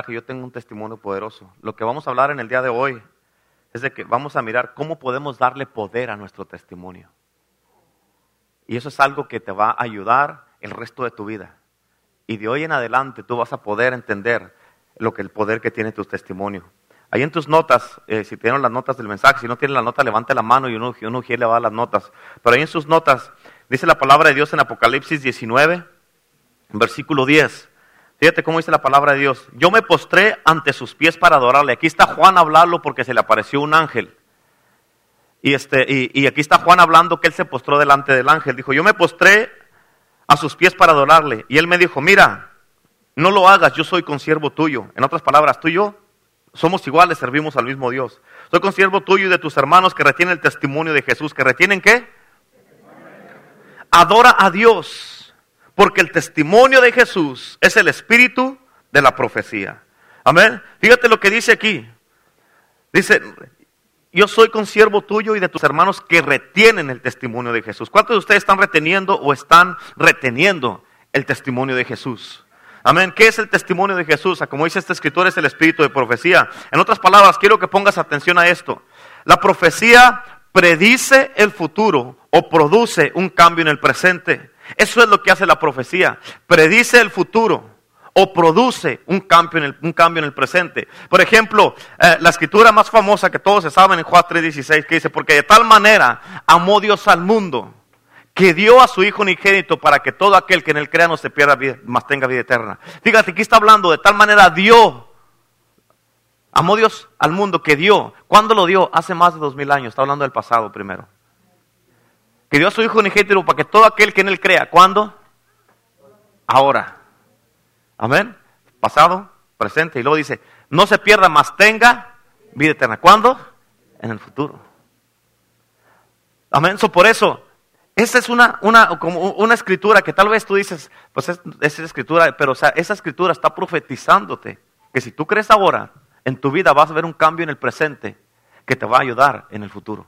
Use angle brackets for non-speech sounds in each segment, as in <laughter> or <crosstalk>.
que yo tengo un testimonio poderoso. Lo que vamos a hablar en el día de hoy es de que vamos a mirar cómo podemos darle poder a nuestro testimonio. Y eso es algo que te va a ayudar el resto de tu vida. Y de hoy en adelante tú vas a poder entender lo que el poder que tiene tu testimonio. Ahí en tus notas, eh, si tienen las notas del mensaje, si no tienen la nota, levante la mano y uno, uno le va a las notas. Pero ahí en sus notas dice la palabra de Dios en Apocalipsis 19, versículo 10. Fíjate cómo dice la palabra de Dios. Yo me postré ante sus pies para adorarle. Aquí está Juan hablando porque se le apareció un ángel. Y, este, y, aquí está Juan hablando que él se postró delante del ángel. Dijo, yo me postré a sus pies para adorarle. Y él me dijo, mira, no lo hagas, yo soy consiervo tuyo. En otras palabras, tú y yo somos iguales, servimos al mismo Dios. Soy consiervo tuyo y de tus hermanos que retienen el testimonio de Jesús. ¿Que retienen qué? Adora a Dios porque el testimonio de Jesús es el espíritu de la profecía. Amén. Fíjate lo que dice aquí. Dice, yo soy consiervo tuyo y de tus hermanos que retienen el testimonio de Jesús. ¿Cuántos de ustedes están reteniendo o están reteniendo el testimonio de Jesús? Amén. ¿Qué es el testimonio de Jesús? Ah, como dice esta escritura, es el espíritu de profecía. En otras palabras, quiero que pongas atención a esto. La profecía predice el futuro o produce un cambio en el presente. Eso es lo que hace la profecía. Predice el futuro o produce un cambio en el, un cambio en el presente. Por ejemplo, eh, la escritura más famosa que todos se saben en Juan 3:16 que dice, porque de tal manera amó Dios al mundo que dio a su Hijo unigénito para que todo aquel que en él crea no se pierda, vida, mas tenga vida eterna. Fíjate, aquí está hablando, de tal manera dio, amó Dios al mundo que dio. ¿Cuándo lo dio? Hace más de dos mil años, está hablando del pasado primero que dio a su Hijo unigénito para que todo aquel que en Él crea, ¿cuándo? Ahora. Amén. Pasado, presente. Y luego dice, no se pierda, más tenga vida eterna. ¿Cuándo? En el futuro. Amén. So, por eso, esa es una, una, como una escritura que tal vez tú dices, pues es, es escritura, pero esa escritura está profetizándote que si tú crees ahora, en tu vida vas a ver un cambio en el presente que te va a ayudar en el futuro.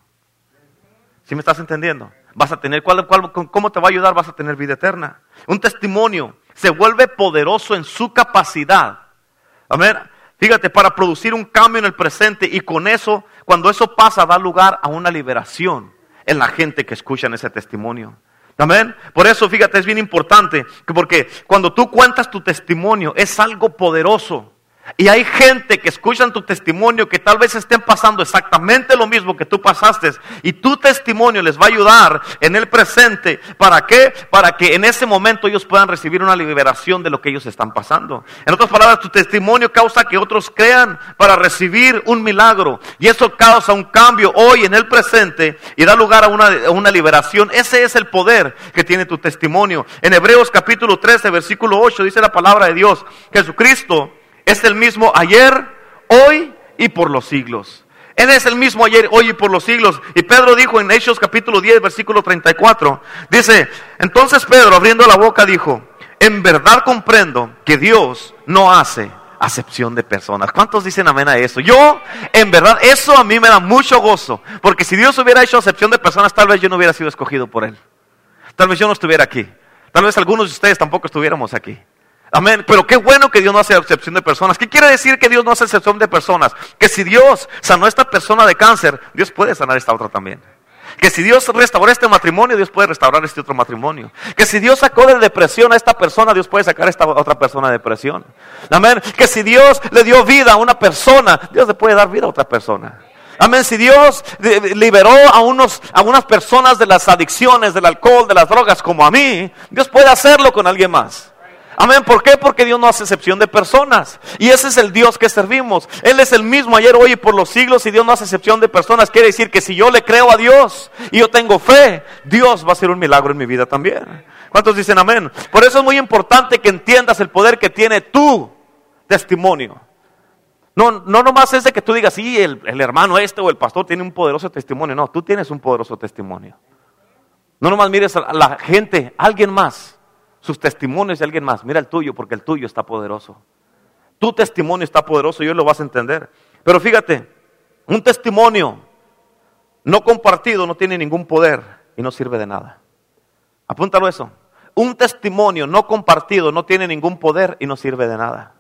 ¿Sí me estás entendiendo? Vas a tener, ¿cuál, cómo te va a ayudar? Vas a tener vida eterna. Un testimonio se vuelve poderoso en su capacidad. Amén. Fíjate, para producir un cambio en el presente y con eso, cuando eso pasa, da lugar a una liberación en la gente que escucha ese testimonio. Amén. Por eso, fíjate, es bien importante, porque cuando tú cuentas tu testimonio es algo poderoso. Y hay gente que escuchan tu testimonio que tal vez estén pasando exactamente lo mismo que tú pasaste. Y tu testimonio les va a ayudar en el presente. ¿Para qué? Para que en ese momento ellos puedan recibir una liberación de lo que ellos están pasando. En otras palabras, tu testimonio causa que otros crean para recibir un milagro. Y eso causa un cambio hoy en el presente y da lugar a una, una liberación. Ese es el poder que tiene tu testimonio. En Hebreos capítulo 13, versículo 8 dice la palabra de Dios. Jesucristo es el mismo ayer, hoy y por los siglos. Él es el mismo ayer, hoy y por los siglos. Y Pedro dijo en Hechos capítulo 10, versículo 34, dice, entonces Pedro abriendo la boca dijo, en verdad comprendo que Dios no hace acepción de personas. ¿Cuántos dicen amén a eso? Yo, en verdad, eso a mí me da mucho gozo, porque si Dios hubiera hecho acepción de personas, tal vez yo no hubiera sido escogido por Él. Tal vez yo no estuviera aquí. Tal vez algunos de ustedes tampoco estuviéramos aquí. Amén. Pero qué bueno que Dios no hace excepción de personas. ¿Qué quiere decir que Dios no hace excepción de personas? Que si Dios sanó a esta persona de cáncer, Dios puede sanar a esta otra también. Que si Dios restauró este matrimonio, Dios puede restaurar este otro matrimonio. Que si Dios sacó de depresión a esta persona, Dios puede sacar a esta otra persona de depresión. Amén. Que si Dios le dio vida a una persona, Dios le puede dar vida a otra persona. Amén. Si Dios liberó a, unos, a unas personas de las adicciones, del alcohol, de las drogas, como a mí, Dios puede hacerlo con alguien más. Amén. ¿Por qué? Porque Dios no hace excepción de personas. Y ese es el Dios que servimos. Él es el mismo ayer, hoy y por los siglos. Y Dios no hace excepción de personas. Quiere decir que si yo le creo a Dios y yo tengo fe, Dios va a hacer un milagro en mi vida también. ¿Cuántos dicen amén? Por eso es muy importante que entiendas el poder que tiene tu testimonio. No, no nomás es de que tú digas, sí, el, el hermano este o el pastor tiene un poderoso testimonio. No, tú tienes un poderoso testimonio. No nomás mires a la gente, alguien más sus testimonios de alguien más. Mira el tuyo, porque el tuyo está poderoso. Tu testimonio está poderoso y hoy lo vas a entender. Pero fíjate, un testimonio no compartido no tiene ningún poder y no sirve de nada. Apúntalo eso. Un testimonio no compartido no tiene ningún poder y no sirve de nada.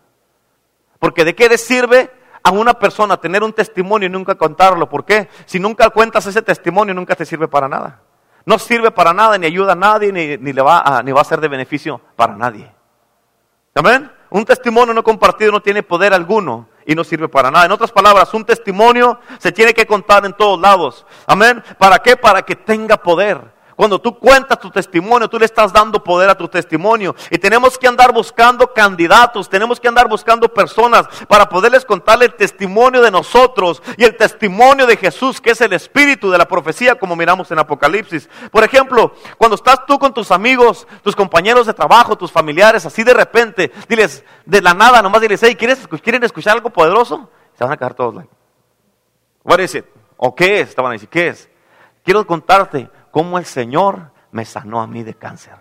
Porque de qué le sirve a una persona tener un testimonio y nunca contarlo. ¿Por qué? Si nunca cuentas ese testimonio, nunca te sirve para nada. No sirve para nada, ni ayuda a nadie, ni, le va a, ni va a ser de beneficio para nadie. Amén. Un testimonio no compartido no tiene poder alguno y no sirve para nada. En otras palabras, un testimonio se tiene que contar en todos lados. Amén. ¿Para qué? Para que tenga poder. Cuando tú cuentas tu testimonio, tú le estás dando poder a tu testimonio. Y tenemos que andar buscando candidatos, tenemos que andar buscando personas para poderles contarle el testimonio de nosotros y el testimonio de Jesús, que es el espíritu de la profecía, como miramos en Apocalipsis. Por ejemplo, cuando estás tú con tus amigos, tus compañeros de trabajo, tus familiares, así de repente, diles de la nada, nomás diles, hey, ¿quieres, ¿quieren escuchar algo poderoso? Se van a quedar todos like, what is? ¿O qué es? Estaban a decir, ¿qué es? Quiero contarte cómo el Señor me sanó a mí de cáncer.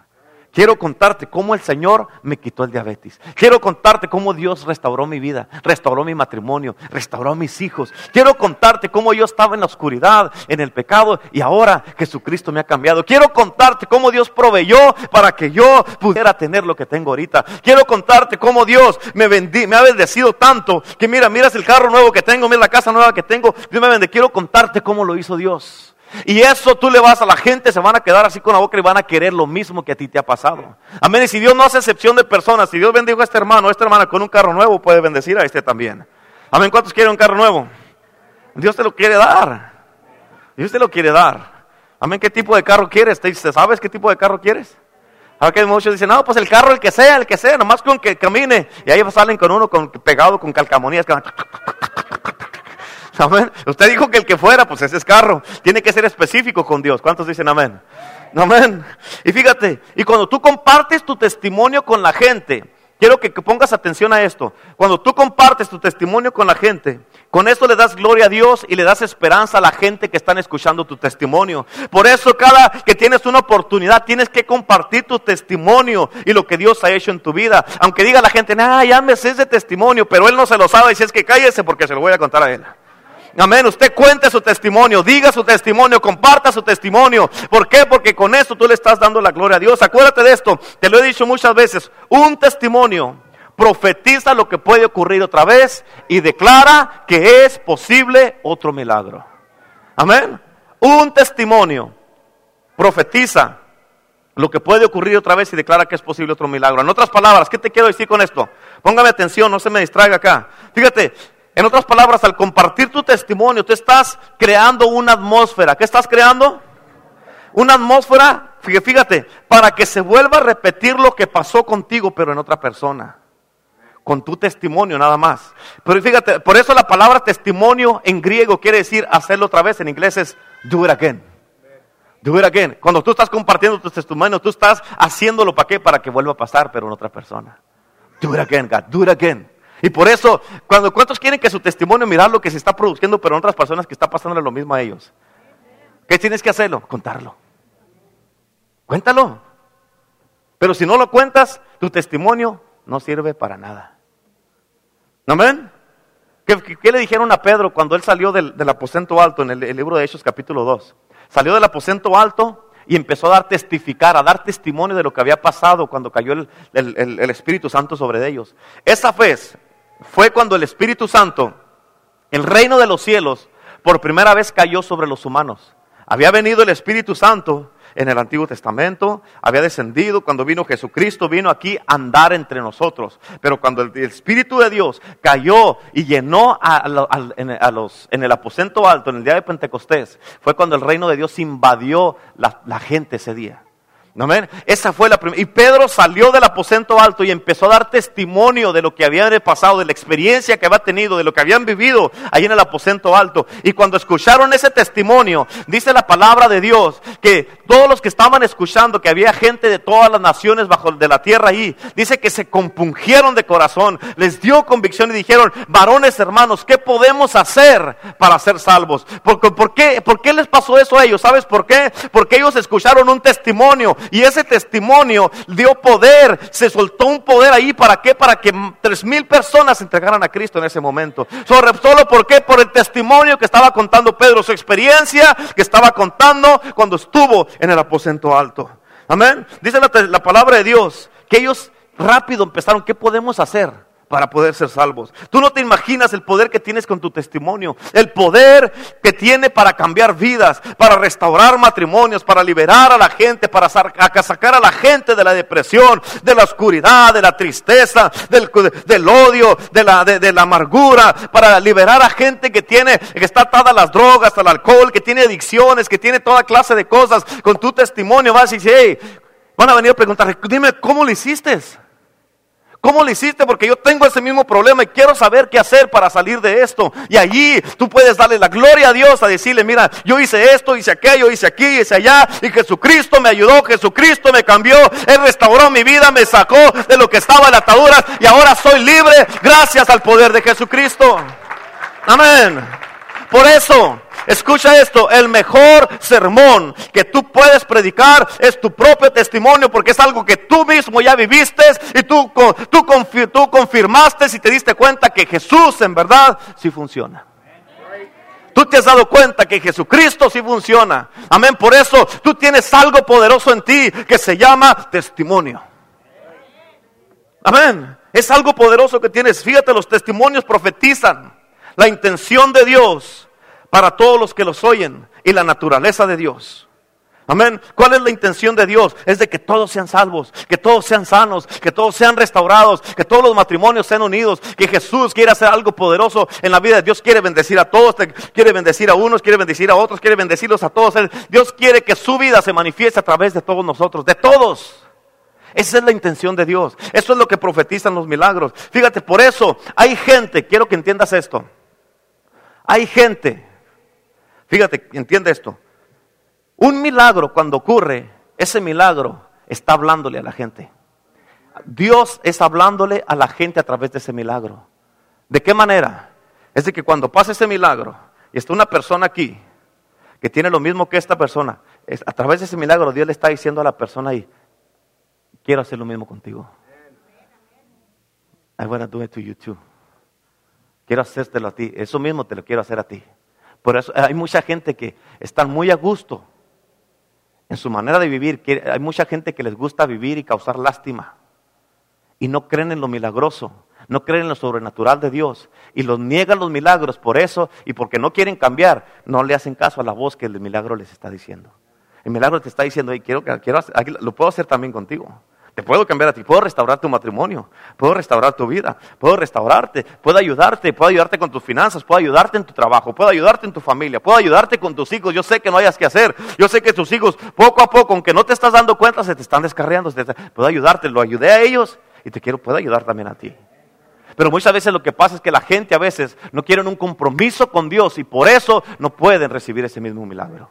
Quiero contarte cómo el Señor me quitó el diabetes. Quiero contarte cómo Dios restauró mi vida, restauró mi matrimonio, restauró a mis hijos. Quiero contarte cómo yo estaba en la oscuridad, en el pecado y ahora Jesucristo me ha cambiado. Quiero contarte cómo Dios proveyó para que yo pudiera tener lo que tengo ahorita. Quiero contarte cómo Dios me, me ha bendecido tanto que mira, miras el carro nuevo que tengo, mira la casa nueva que tengo. Dios me bendice. Quiero contarte cómo lo hizo Dios. Y eso tú le vas a la gente, se van a quedar así con la boca y van a querer lo mismo que a ti te ha pasado. Amén. Y si Dios no hace excepción de personas, si Dios bendijo a este hermano, a esta hermana con un carro nuevo, puede bendecir a este también. Amén. ¿Cuántos quieren un carro nuevo? Dios te lo quiere dar. Dios te lo quiere dar. Amén. ¿Qué tipo de carro quieres? ¿Sabes qué tipo de carro quieres? Ahora que muchos dicen, no, pues el carro el que sea, el que sea, nomás con que camine. Y ahí salen con uno con, pegado con calcamonías. Que Amén. Usted dijo que el que fuera, pues ese es carro. Tiene que ser específico con Dios. ¿Cuántos dicen amén? Amén. Y fíjate, y cuando tú compartes tu testimonio con la gente, quiero que, pongas atención a esto. Cuando tú compartes tu testimonio con la gente, con esto le das gloria a Dios y le das esperanza a la gente que están escuchando tu testimonio. Por eso cada que tienes una oportunidad tienes que compartir tu testimonio y lo que Dios ha hecho en tu vida. Aunque diga la gente, ah, ya ese testimonio, pero él no se lo sabe y si es que cállese porque se lo voy a contar a él. Amén. Usted cuente su testimonio, diga su testimonio, comparta su testimonio. ¿Por qué? Porque con esto tú le estás dando la gloria a Dios. Acuérdate de esto, te lo he dicho muchas veces. Un testimonio profetiza lo que puede ocurrir otra vez y declara que es posible otro milagro. Amén. Un testimonio profetiza lo que puede ocurrir otra vez y declara que es posible otro milagro. En otras palabras, ¿qué te quiero decir con esto? Póngame atención, no se me distraiga acá. Fíjate, en otras palabras, al compartir tu testimonio, tú estás creando una atmósfera. ¿Qué estás creando? Una atmósfera, fíjate, para que se vuelva a repetir lo que pasó contigo, pero en otra persona. Con tu testimonio nada más. Pero fíjate, por eso la palabra testimonio en griego quiere decir hacerlo otra vez. En inglés es do it again. Do it again. Cuando tú estás compartiendo tu testimonio, tú estás haciéndolo para qué? Para que vuelva a pasar, pero en otra persona. Do it again, God. Do it again. Y por eso, cuando cuántos quieren que su testimonio mirar lo que se está produciendo, pero en otras personas que está pasando lo mismo a ellos. ¿Qué tienes que hacerlo? Contarlo. Cuéntalo. Pero si no lo cuentas, tu testimonio no sirve para nada. ¿Qué, qué, le dijeron a Pedro cuando él salió del, aposento alto en el, libro de Hechos capítulo 2? Salió del aposento alto y empezó a dar testificar, a dar testimonio de lo que había pasado cuando cayó el, el Espíritu Santo sobre ellos. Esa fe fue cuando el Espíritu Santo, el reino de los cielos, por primera vez cayó sobre los humanos. Había venido el Espíritu Santo en el Antiguo Testamento, había descendido cuando vino Jesucristo, vino aquí a andar entre nosotros. Pero cuando el, Espíritu de Dios cayó y llenó a, los, en el aposento alto, en el día de Pentecostés, fue cuando el reino de Dios invadió la gente ese día. Amén. Esa fue la primera. Y Pedro salió del aposento alto y empezó a dar testimonio de lo que habían pasado, de la experiencia que había tenido, de lo que habían vivido ahí en el aposento alto. Y cuando escucharon ese testimonio, dice la palabra de Dios que todos los que estaban escuchando, que había gente de todas las naciones bajo de la tierra ahí, dice que se compungieron de corazón, les dio convicción y dijeron, varones hermanos, ¿qué podemos hacer para ser salvos? ¿Por, qué, ¿Por qué les pasó eso a ellos? ¿Sabes por qué? Porque ellos escucharon un testimonio y ese testimonio dio poder, se soltó un poder ahí, ¿para qué? Para que tres mil personas se entregaran a Cristo en ese momento. Solo, solo por el testimonio que estaba contando Pedro, su experiencia que estaba contando cuando estuvo en el aposento alto. Amén. Dice la palabra de Dios que ellos rápido empezaron, ¿qué podemos hacer? Para poder ser salvos. Tú no te imaginas el poder que tienes con tu testimonio, el poder que tiene para cambiar vidas, para restaurar matrimonios, para liberar a la gente, para sacar a la gente de la depresión, de la oscuridad, de la tristeza, del, odio, de la, amargura, para liberar a gente que tiene, que está atada a las drogas, al alcohol, que tiene adicciones, que tiene toda clase de cosas. Con tu testimonio vas y dices, hey, van a venir a preguntar, dime, ¿cómo lo hiciste? ¿Cómo lo hiciste? Porque yo tengo ese mismo problema y quiero saber qué hacer para salir de esto. Y allí tú puedes darle la gloria a Dios, a decirle, mira, yo hice esto, hice aquello, hice aquí, hice allá, y Jesucristo me ayudó, Jesucristo me cambió, Él restauró mi vida, me sacó de lo que estaba en la atadura y ahora soy libre gracias al poder de Jesucristo. Amén. Por eso, Escucha esto, el mejor sermón que tú puedes predicar es tu propio testimonio porque es algo que tú mismo ya viviste y tú, tú, tú confirmaste y te diste cuenta que Jesús en verdad sí funciona. Tú te has dado cuenta que Jesucristo sí funciona. Amén. Por eso tú tienes algo poderoso en ti que se llama testimonio. Amén. Es algo poderoso que tienes. Fíjate, los testimonios profetizan la intención de Dios para todos los que los oyen y la naturaleza de Dios. Amén. ¿Cuál es la intención de Dios? Es de que todos sean salvos, que todos sean sanos, que todos sean restaurados, que todos los matrimonios sean unidos, que Jesús quiere hacer algo poderoso en la vida Dios. Quiere bendecir a todos, quiere bendecir a unos, quiere bendecir a otros, quiere bendecirlos a todos. Dios quiere que su vida se manifieste a través de todos nosotros, de todos. Esa es la intención de Dios. Eso es lo que profetizan los milagros. Fíjate, por eso hay gente, quiero que entiendas esto. Hay gente Fíjate, entiende esto. Un milagro cuando ocurre, ese milagro está hablándole a la gente. Dios es hablándole a la gente a través de ese milagro. ¿De qué manera? Es de que cuando pasa ese milagro y está una persona aquí que tiene lo mismo que esta persona, a través de ese milagro Dios le está diciendo a la persona ahí, quiero hacer lo mismo contigo. I want to do it to you too. Quiero hacértelo a ti. Eso mismo te lo quiero hacer a ti. Por eso hay mucha gente que está muy a gusto en su manera de vivir. Hay mucha gente que les gusta vivir y causar lástima. Y no creen en lo milagroso, no creen en lo sobrenatural de Dios. Y los niegan los milagros por eso y porque no quieren cambiar, no le hacen caso a la voz que el milagro les está diciendo. El milagro te está diciendo, quiero, quiero, lo puedo hacer también contigo. Te puedo cambiar a ti, puedo restaurar tu matrimonio, puedo restaurar tu vida, puedo restaurarte, puedo ayudarte, puedo ayudarte con tus finanzas, puedo ayudarte en tu trabajo, puedo ayudarte en tu familia, puedo ayudarte con tus hijos. Yo sé que no hayas que hacer, yo sé que tus hijos poco a poco, aunque no te estás dando cuenta, se te están descarriando. Puedo ayudarte, lo ayudé a ellos y te quiero, puedo ayudar también a ti. Pero muchas veces lo que pasa es que la gente a veces no quiere un compromiso con Dios y por eso no pueden recibir ese mismo milagro.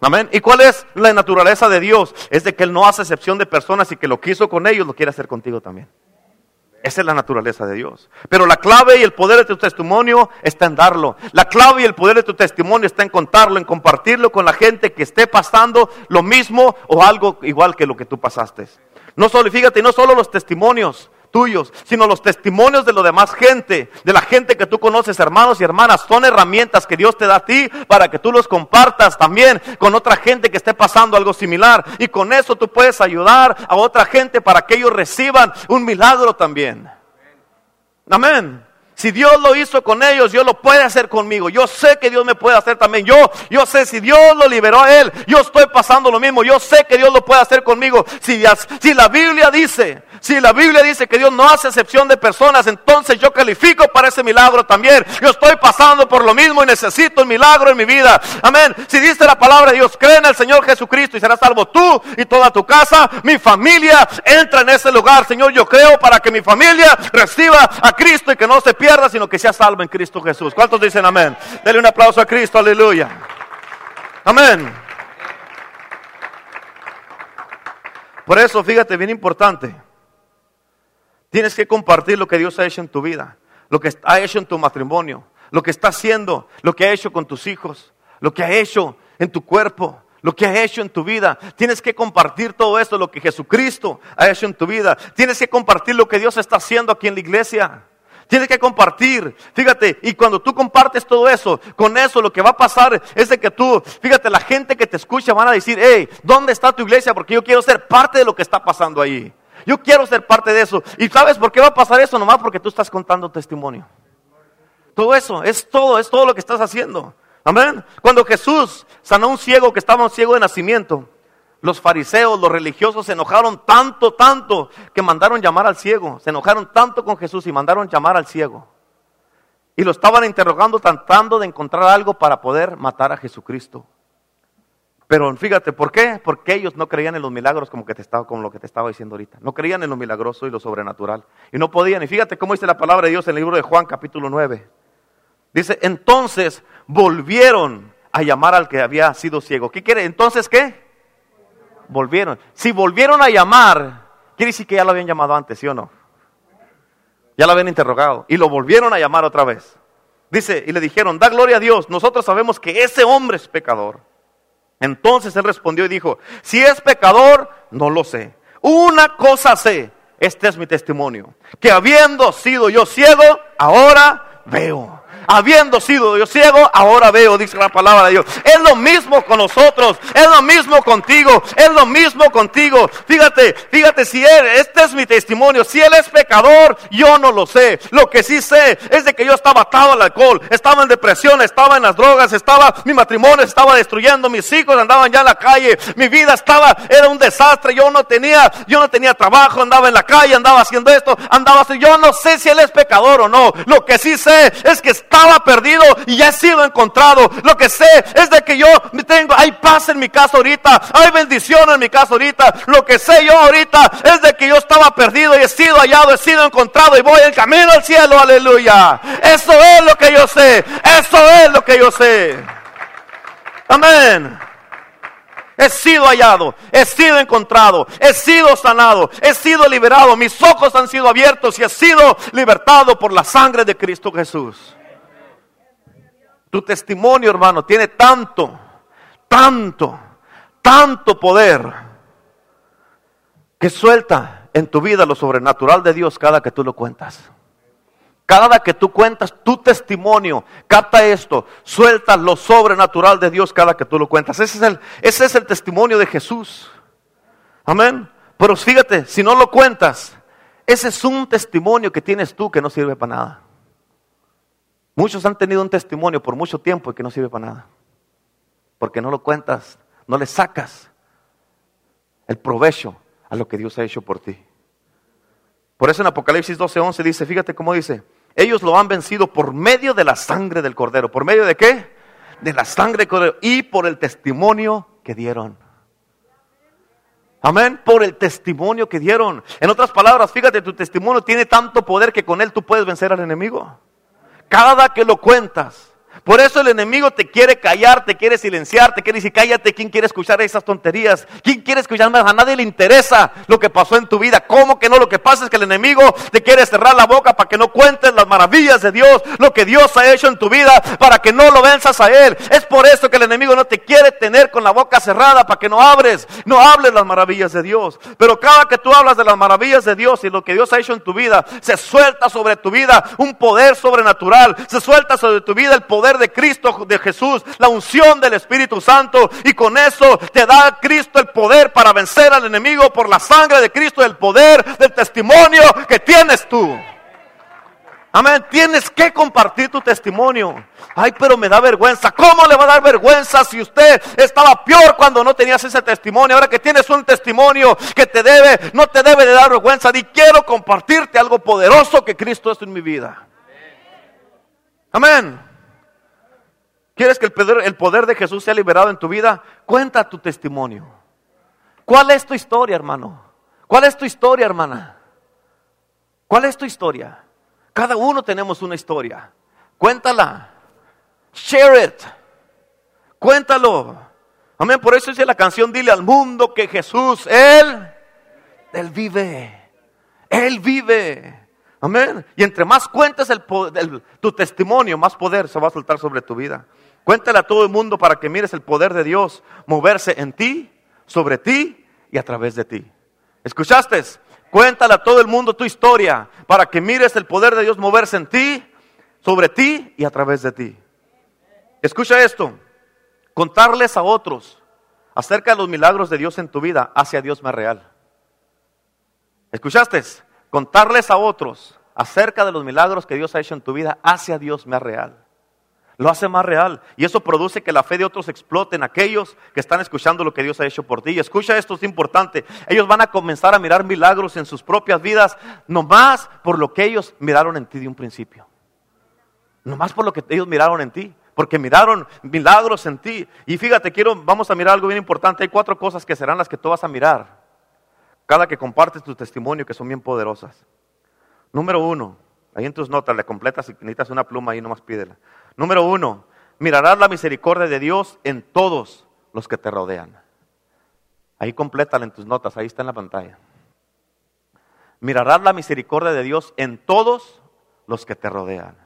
Amén. ¿Y cuál es la naturaleza de Dios? Es de que Él no hace excepción de personas y que lo quiso con ellos, lo quiere hacer contigo también. Esa es la naturaleza de Dios. Pero la clave y el poder de tu testimonio está en darlo. La clave y el poder de tu testimonio está en contarlo, en compartirlo con la gente que esté pasando lo mismo o algo igual que lo que tú pasaste. No solo, fíjate, no solo los testimonios, tuyos, sino los testimonios de la demás gente, de la gente que tú conoces, hermanos y hermanas, son herramientas que Dios te da a ti para que tú los compartas también con otra gente que esté pasando algo similar. Y con eso tú puedes ayudar a otra gente para que ellos reciban un milagro también. Amén. Si Dios lo hizo con ellos, Dios lo puede hacer conmigo. Yo sé que Dios me puede hacer también. Yo, yo sé si Dios lo liberó a él, yo estoy pasando lo mismo. Yo sé que Dios lo puede hacer conmigo. Si, si la Biblia dice si la Biblia dice que Dios no hace excepción de personas, entonces yo califico para ese milagro también. Yo estoy pasando por lo mismo y necesito un milagro en mi vida. Amén. Si dice la palabra de Dios, cree en el Señor Jesucristo y serás salvo tú y toda tu casa, mi familia entra en ese lugar. Señor, yo creo para que mi familia reciba a Cristo y que no se pierda, sino que sea salvo en Cristo Jesús. ¿Cuántos dicen amén? Dele un aplauso a Cristo, aleluya. Amén. Por eso, fíjate, bien importante. Tienes que compartir lo que Dios ha hecho en tu vida, lo que ha hecho en tu matrimonio, lo que está haciendo, lo que ha hecho con tus hijos, lo que ha hecho en tu cuerpo, lo que ha hecho en tu vida. Tienes que compartir todo esto, lo que Jesucristo ha hecho en tu vida. Tienes que compartir lo que Dios está haciendo aquí en la iglesia. Tienes que compartir. Fíjate, y cuando tú compartes todo eso, con eso lo que va a pasar es de que tú, fíjate, la gente que te escucha van a decir, hey, ¿dónde está tu iglesia? Porque yo quiero ser parte de lo que está pasando ahí. Yo quiero ser parte de eso. ¿Y sabes por qué va a pasar eso? Nomás porque tú estás contando testimonio. Todo eso, es todo, es todo lo que estás haciendo. Amén. Cuando Jesús sanó a un ciego que estaba un ciego de nacimiento, los fariseos, los religiosos se enojaron tanto, tanto, que mandaron llamar al ciego. Se enojaron tanto con Jesús y mandaron llamar al ciego. Y lo estaban interrogando tratando de encontrar algo para poder matar a Jesucristo. Pero fíjate, ¿por qué? Porque ellos no creían en los milagros como, que te estaba, como lo que te estaba diciendo ahorita. No creían en lo milagroso y lo sobrenatural. Y no podían. Y fíjate cómo dice la palabra de Dios en el libro de Juan capítulo 9. Dice, entonces volvieron a llamar al que había sido ciego. ¿Qué quiere? Entonces, ¿qué? Volvieron. Si volvieron a llamar, quiere decir que ya lo habían llamado antes, ¿sí o no? Ya lo habían interrogado. Y lo volvieron a llamar otra vez. Dice, y le dijeron, da gloria a Dios, nosotros sabemos que ese hombre es pecador. Entonces él respondió y dijo, si es pecador, no lo sé. Una cosa sé, este es mi testimonio, que habiendo sido yo ciego, ahora veo habiendo sido yo ciego, ahora veo, dice la palabra de Dios. Es lo mismo con nosotros, es lo mismo contigo, es lo mismo contigo. Fíjate, fíjate si él, este es mi testimonio, si él es pecador, yo no lo sé. Lo que sí sé es de que yo estaba atado al alcohol, estaba en depresión, estaba en las drogas, estaba, mi matrimonio estaba destruyendo, mis hijos andaban ya en la calle, mi vida estaba, era un desastre, yo no tenía, yo no tenía trabajo, andaba en la calle, andaba haciendo esto, andaba así, yo no sé si él es pecador o no. Lo que sí sé es que está estaba perdido y ya he sido encontrado. Lo que sé es de que yo tengo, hay paz en mi casa ahorita, hay bendición en mi casa ahorita. Lo que sé yo ahorita es de que yo estaba perdido y he sido hallado, he sido encontrado y voy en camino al cielo, aleluya. Eso es lo que yo sé, eso es lo que yo sé. Amén. He sido hallado, he sido encontrado, he sido sanado, he sido liberado, mis ojos han sido abiertos y he sido libertado por la sangre de Cristo Jesús. Tu testimonio, hermano, tiene tanto, tanto, tanto poder que suelta en tu vida lo sobrenatural de Dios cada que tú lo cuentas. Cada que tú cuentas tu testimonio, capta esto, suelta lo sobrenatural de Dios cada que tú lo cuentas. Ese es el, ese es el testimonio de Jesús. Amén. Pero fíjate, si no lo cuentas, ese es un testimonio que tienes tú que no sirve para nada. Muchos han tenido un testimonio por mucho tiempo y que no sirve para nada. Porque no lo cuentas, no le sacas el provecho a lo que Dios ha hecho por ti. Por eso en Apocalipsis 12:11 dice, fíjate cómo dice, ellos lo han vencido por medio de la sangre del cordero. ¿Por medio de qué? De la sangre del cordero y por el testimonio que dieron. Amén, por el testimonio que dieron. En otras palabras, fíjate, tu testimonio tiene tanto poder que con él tú puedes vencer al enemigo cada que lo cuentas. Por eso el enemigo te quiere callar, te quiere silenciar, te quiere decir cállate. ¿Quién quiere escuchar esas tonterías? ¿Quién quiere escuchar más? A nadie le interesa lo que pasó en tu vida. ¿Cómo que no? Lo que pasa es que el enemigo te quiere cerrar la boca para que no cuentes las maravillas de Dios, lo que Dios ha hecho en tu vida, para que no lo venzas a Él. Es por eso que el enemigo no te quiere tener con la boca cerrada para que no abres, no hables las maravillas de Dios. Pero cada que tú hablas de las maravillas de Dios y lo que Dios ha hecho en tu vida, se suelta sobre tu vida un poder sobrenatural, se suelta sobre tu vida el poder de Cristo, de Jesús, la unción del Espíritu Santo. Y con eso te da Cristo el poder para vencer al enemigo por la sangre de Cristo, el poder del testimonio que tienes tú. Amén. Tienes que compartir tu testimonio. Ay, pero me da vergüenza. ¿Cómo le va a dar vergüenza si usted estaba peor cuando no tenías ese testimonio? Ahora que tienes un testimonio que te debe, no te debe de dar vergüenza. Di quiero compartirte algo poderoso que Cristo es en mi vida. Amén. ¿Quieres que el poder, de Jesús sea liberado en tu vida? Cuenta tu testimonio. ¿Cuál es tu historia, hermano? ¿Cuál es tu historia, hermana? ¿Cuál es tu historia? Cada uno tenemos una historia. Cuéntala. Share it. Cuéntalo. Amén. Por eso dice la canción, dile al mundo que Jesús, Él, Él vive. Él vive. Amén. Y entre más cuentes tu testimonio, más poder se va a soltar sobre tu vida. Cuéntale a todo el mundo para que mires el poder de Dios moverse en ti, sobre ti y a través de ti. ¿Escuchaste? Cuéntale a todo el mundo tu historia para que mires el poder de Dios moverse en ti, sobre ti y a través de ti. Escucha esto. Contarles a otros acerca de los milagros de Dios en tu vida hacia Dios más real. ¿Escuchaste? Contarles a otros acerca de los milagros que Dios ha hecho en tu vida hace a Dios más real. Lo hace más real. Y eso produce que la fe de otros explote en aquellos que están escuchando lo que Dios ha hecho por ti. Y escucha esto, es importante. Ellos van a comenzar a mirar milagros en sus propias vidas, nomás por lo que ellos miraron en ti de un principio. Nomás por lo que ellos miraron en ti. Porque miraron milagros en ti. Y fíjate, quiero, vamos a mirar algo bien importante. Hay cuatro cosas que serán las que tú vas a mirar. Cada que compartes tu testimonio, que son bien poderosas. Número uno, ahí en tus notas le completas, si necesitas una pluma ahí nomás pídela. Número uno, mirarás la misericordia de Dios en todos los que te rodean. Ahí complétala en tus notas, ahí está en la pantalla. Mirarás la misericordia de Dios en todos los que te rodean.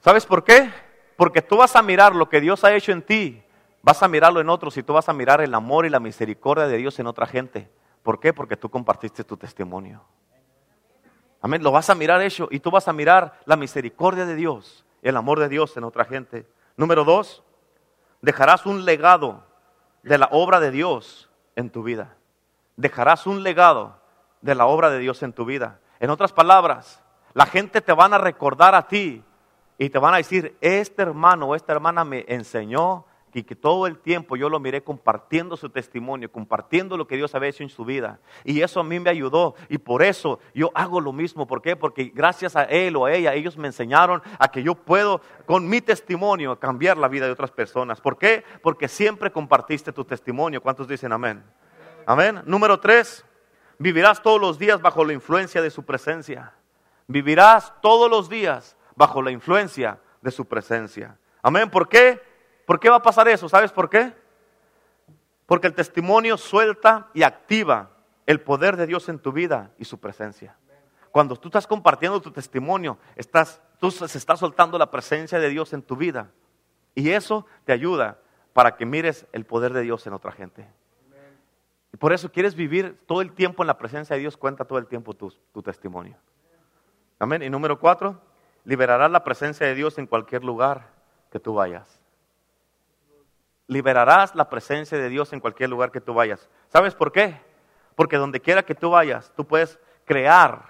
¿Sabes por qué? Porque tú vas a mirar lo que Dios ha hecho en ti, vas a mirarlo en otros y tú vas a mirar el amor y la misericordia de Dios en otra gente. ¿Por qué? Porque tú compartiste tu testimonio. Amén. Lo vas a mirar eso y tú vas a mirar la misericordia de Dios, el amor de Dios en otra gente. Número dos, dejarás un legado de la obra de Dios en tu vida. Dejarás un legado de la obra de Dios en tu vida. En otras palabras, la gente te van a recordar a ti y te van a decir, este hermano o esta hermana me enseñó y que todo el tiempo yo lo miré compartiendo su testimonio, compartiendo lo que Dios había hecho en su vida. Y eso a mí me ayudó y por eso yo hago lo mismo. ¿Por qué? Porque gracias a él o a ella, ellos me enseñaron a que yo puedo con mi testimonio cambiar la vida de otras personas. ¿Por qué? Porque siempre compartiste tu testimonio. ¿Cuántos dicen amén? Amén. Número tres, vivirás todos los días bajo la influencia de su presencia. Vivirás todos los días bajo la influencia de su presencia. Amén. ¿Por qué? ¿Por qué va a pasar eso? ¿Sabes por qué? Porque el testimonio suelta y activa el poder de Dios en tu vida y su presencia. Cuando tú estás compartiendo tu testimonio, estás, tú se está soltando la presencia de Dios en tu vida. Y eso te ayuda para que mires el poder de Dios en otra gente. Y por eso quieres vivir todo el tiempo en la presencia de Dios, cuenta todo el tiempo tu, testimonio. Amén. Y número cuatro, liberarás la presencia de Dios en cualquier lugar que tú vayas liberarás la presencia de Dios en cualquier lugar que tú vayas. ¿Sabes por qué? Porque donde quiera que tú vayas, tú puedes crear,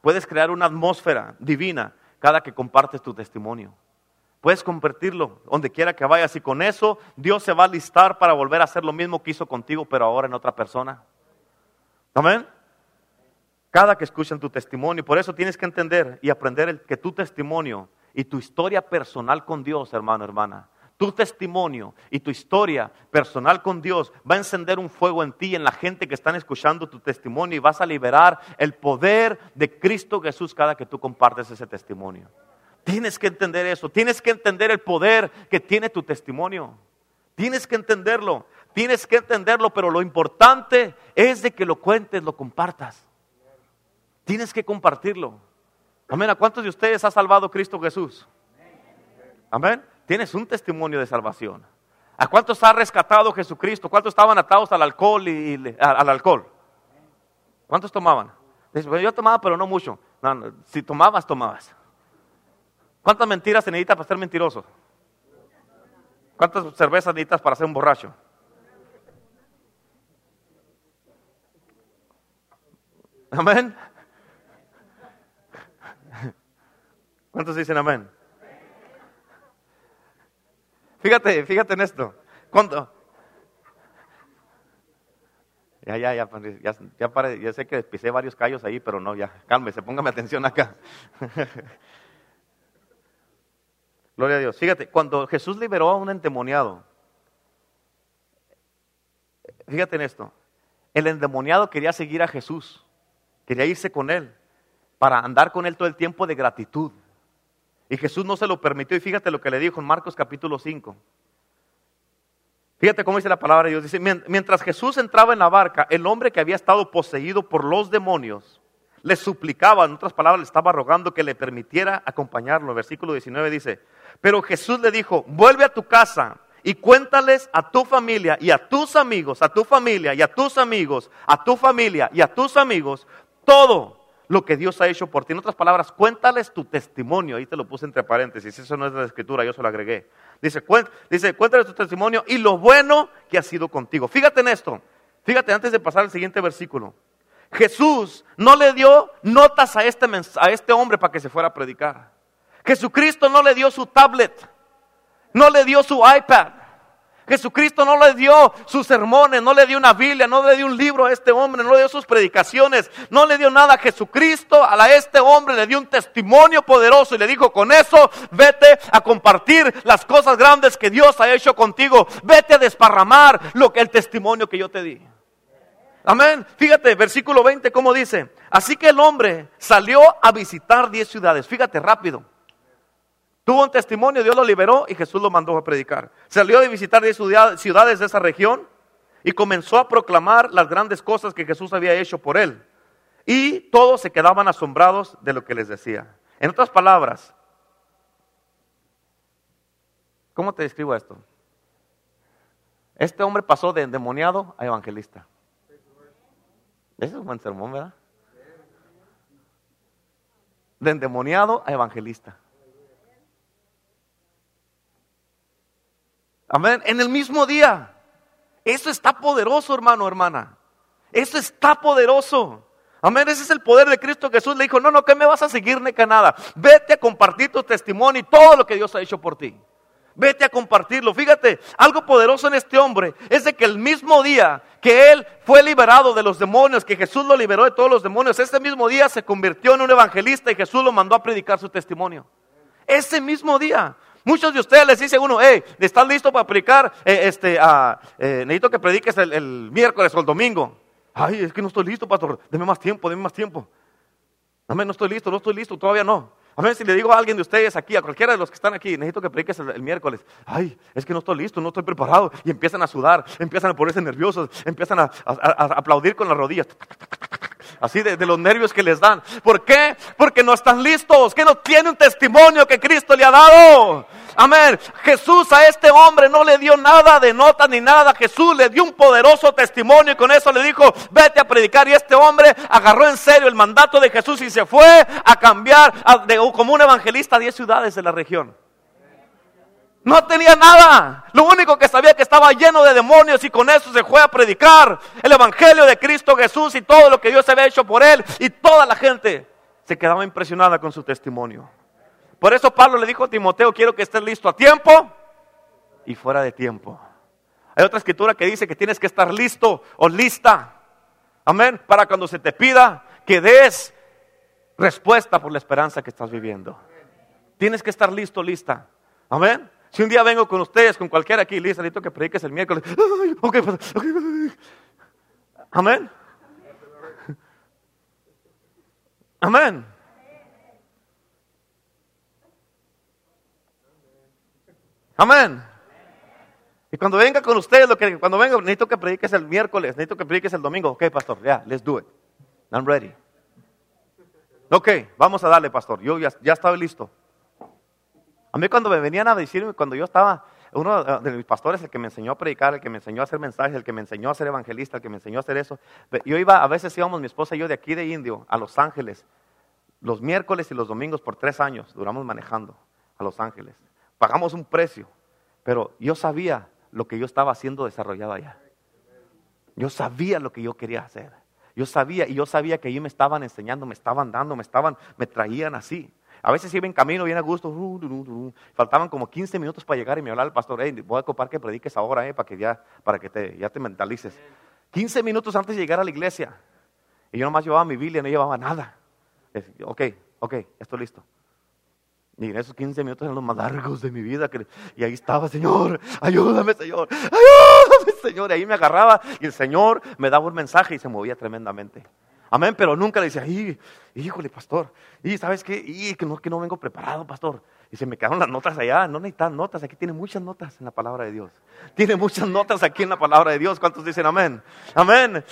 puedes crear una atmósfera divina cada que compartes tu testimonio. Puedes convertirlo donde quiera que vayas y con eso Dios se va a listar para volver a hacer lo mismo que hizo contigo, pero ahora en otra persona. Amén. Cada que escuchan tu testimonio, por eso tienes que entender y aprender que tu testimonio y tu historia personal con Dios, hermano, hermana, tu testimonio y tu historia personal con Dios va a encender un fuego en ti y en la gente que están escuchando tu testimonio y vas a liberar el poder de Cristo Jesús cada que tú compartes ese testimonio. Tienes que entender eso, tienes que entender el poder que tiene tu testimonio. Tienes que entenderlo, tienes que entenderlo, pero lo importante es de que lo cuentes, lo compartas. Tienes que compartirlo. Amén. ¿A cuántos de ustedes ha salvado Cristo Jesús? Amén tienes un testimonio de salvación. ¿A cuántos ha rescatado Jesucristo? ¿Cuántos estaban atados al alcohol y, al alcohol? ¿Cuántos tomaban? Pues yo tomaba, pero no mucho. si tomabas, tomabas. ¿Cuántas mentiras se necesitas para ser mentiroso? ¿Cuántas cervezas necesitas para ser un borracho? Amén. ¿Cuántos dicen amén? Fíjate, fíjate en esto. Cuando, ya, ya, ya, ya, ya, ya sé que pisé varios callos ahí, pero no, ya, cálmese, póngame atención acá. <laughs> Gloria a Dios. Fíjate, cuando Jesús liberó a un endemoniado, fíjate en esto, el endemoniado quería seguir a Jesús, quería irse con él, para andar con él todo el tiempo de gratitud. Y Jesús no se lo permitió. Y fíjate lo que le dijo en Marcos capítulo 5. Fíjate cómo dice la palabra de Dios. Dice, mientras Jesús entraba en la barca, el hombre que había estado poseído por los demonios le suplicaba, en otras palabras, le estaba rogando que le permitiera acompañarlo. Versículo 19 dice, pero Jesús le dijo, vuelve a tu casa y cuéntales a tu familia y a tus amigos, a tu familia y a tus amigos, a tu familia y a tus amigos, todo lo que Dios ha hecho por ti. En otras palabras, cuéntales tu testimonio. Ahí te lo puse entre paréntesis. Eso no es la escritura, yo se lo agregué. Dice, dice, cuéntales tu testimonio y lo bueno que ha sido contigo. Fíjate en esto. Fíjate, antes de pasar al siguiente versículo. Jesús no le dio notas a este, a este hombre para que se fuera a predicar. Jesucristo no le dio su tablet, no le dio su iPad. Jesucristo no le dio sus sermones, no le dio una Biblia, no le dio un libro a este hombre, no le dio sus predicaciones, no le dio nada. Jesucristo a este hombre le dio un testimonio poderoso y le dijo, con eso vete a compartir las cosas grandes que Dios ha hecho contigo. Vete a desparramar lo que el testimonio que yo te di. Amén. Fíjate, versículo 20, ¿cómo dice? Así que el hombre salió a visitar diez ciudades. Fíjate rápido. Tuvo un testimonio, Dios lo liberó y Jesús lo mandó a predicar. Salió a visitar diez ciudades de esa región y comenzó a proclamar las grandes cosas que Jesús había hecho por él. Y todos se quedaban asombrados de lo que les decía. En otras palabras, ¿cómo te describo esto? Este hombre pasó de endemoniado a evangelista. Ese es un buen sermón, ¿verdad? De endemoniado a evangelista. Amén. En el mismo día. Eso está poderoso, hermano, hermana. Eso está poderoso. Amén. Ese es el poder de Cristo Jesús. Le dijo, no, no, que me vas a seguir, que nada. Vete a compartir tu testimonio y todo lo que Dios ha hecho por ti. Vete a compartirlo. Fíjate, algo poderoso en este hombre es de que el mismo día que él fue liberado de los demonios, que Jesús lo liberó de todos los demonios, ese mismo día se convirtió en un evangelista y Jesús lo mandó a predicar su testimonio. Ese mismo día. Muchos de ustedes les dice uno, hey, ¿estás listo para predicar? Eh, este, uh, necesito que prediques el, miércoles o el domingo. Ay, es que no estoy listo, pastor. Deme más tiempo, deme más tiempo. Amén, no estoy listo, no estoy listo, todavía no. A ver si le digo a alguien de ustedes aquí, a cualquiera de los que están aquí, necesito que prediques el, miércoles. Ay, es que no estoy listo, no estoy preparado. Y empiezan a sudar, empiezan a ponerse nerviosos, empiezan a, aplaudir con las rodillas. Así de, los nervios que les dan. ¿Por qué? Porque no están listos, que no tienen un testimonio que Cristo le ha dado. Amén. Jesús a este hombre no le dio nada de nota ni nada. Jesús le dio un poderoso testimonio y con eso le dijo, vete a predicar. Y este hombre agarró en serio el mandato de Jesús y se fue a cambiar como un evangelista a diez ciudades de la región. No tenía nada. Lo único que sabía que estaba lleno de demonios y con eso se fue a predicar el Evangelio de Cristo Jesús y todo lo que Dios había hecho por él. Y toda la gente se quedaba impresionada con su testimonio. Por eso Pablo le dijo a Timoteo, quiero que estés listo a tiempo y fuera de tiempo. Hay otra escritura que dice que tienes que estar listo o lista. Amén. Para cuando se te pida que des respuesta por la esperanza que estás viviendo. Tienes que estar listo, lista. Amén. Si un día vengo con ustedes, con cualquiera aquí, lista, necesito que prediques el miércoles. Amén. Amén. Amén. Y cuando venga con ustedes, lo que, cuando venga, necesito que prediques el miércoles, necesito que prediques el domingo. Ok, pastor, ya, let's do it. I'm ready. Ok, vamos a darle, pastor. Yo ya, ya estaba listo. A mí cuando me venían a decirme, cuando yo estaba, uno de mis pastores, el que me enseñó a predicar, el que me enseñó a hacer mensajes, el que me enseñó a ser evangelista, el que me enseñó a hacer eso, yo iba, a veces íbamos mi esposa y yo de aquí de Indio a Los Ángeles, los miércoles y los domingos por tres años, duramos manejando a Los Ángeles pagamos un precio, pero yo sabía lo que yo estaba haciendo desarrollado allá. Yo sabía lo que yo quería hacer. Yo sabía, y yo sabía que ellos me estaban enseñando, me estaban dando, me estaban, me traían así. A veces iba en camino bien a gusto, faltaban como 15 minutos para llegar y me hablaba el pastor, hey, voy a copar que prediques ahora, eh, para que ya, para que te, ya te mentalices. 15 minutos antes de llegar a la iglesia. Y yo nomás llevaba mi Biblia, no llevaba nada. Ok, ok, estoy listo. Y en esos 15 minutos eran los más largos de mi vida. y ahí estaba, Señor, ayúdame, Señor, ayúdame, Señor. Y ahí me agarraba y el Señor me daba un mensaje y se movía tremendamente. Amén, pero nunca le decía, híjole, pastor, y sabes qué, y que no, que no vengo preparado, pastor. Y se me quedaron las notas allá, no necesitan notas, aquí tiene muchas notas en la palabra de Dios. Tiene muchas notas aquí en la palabra de Dios. ¿Cuántos dicen amén? Amén.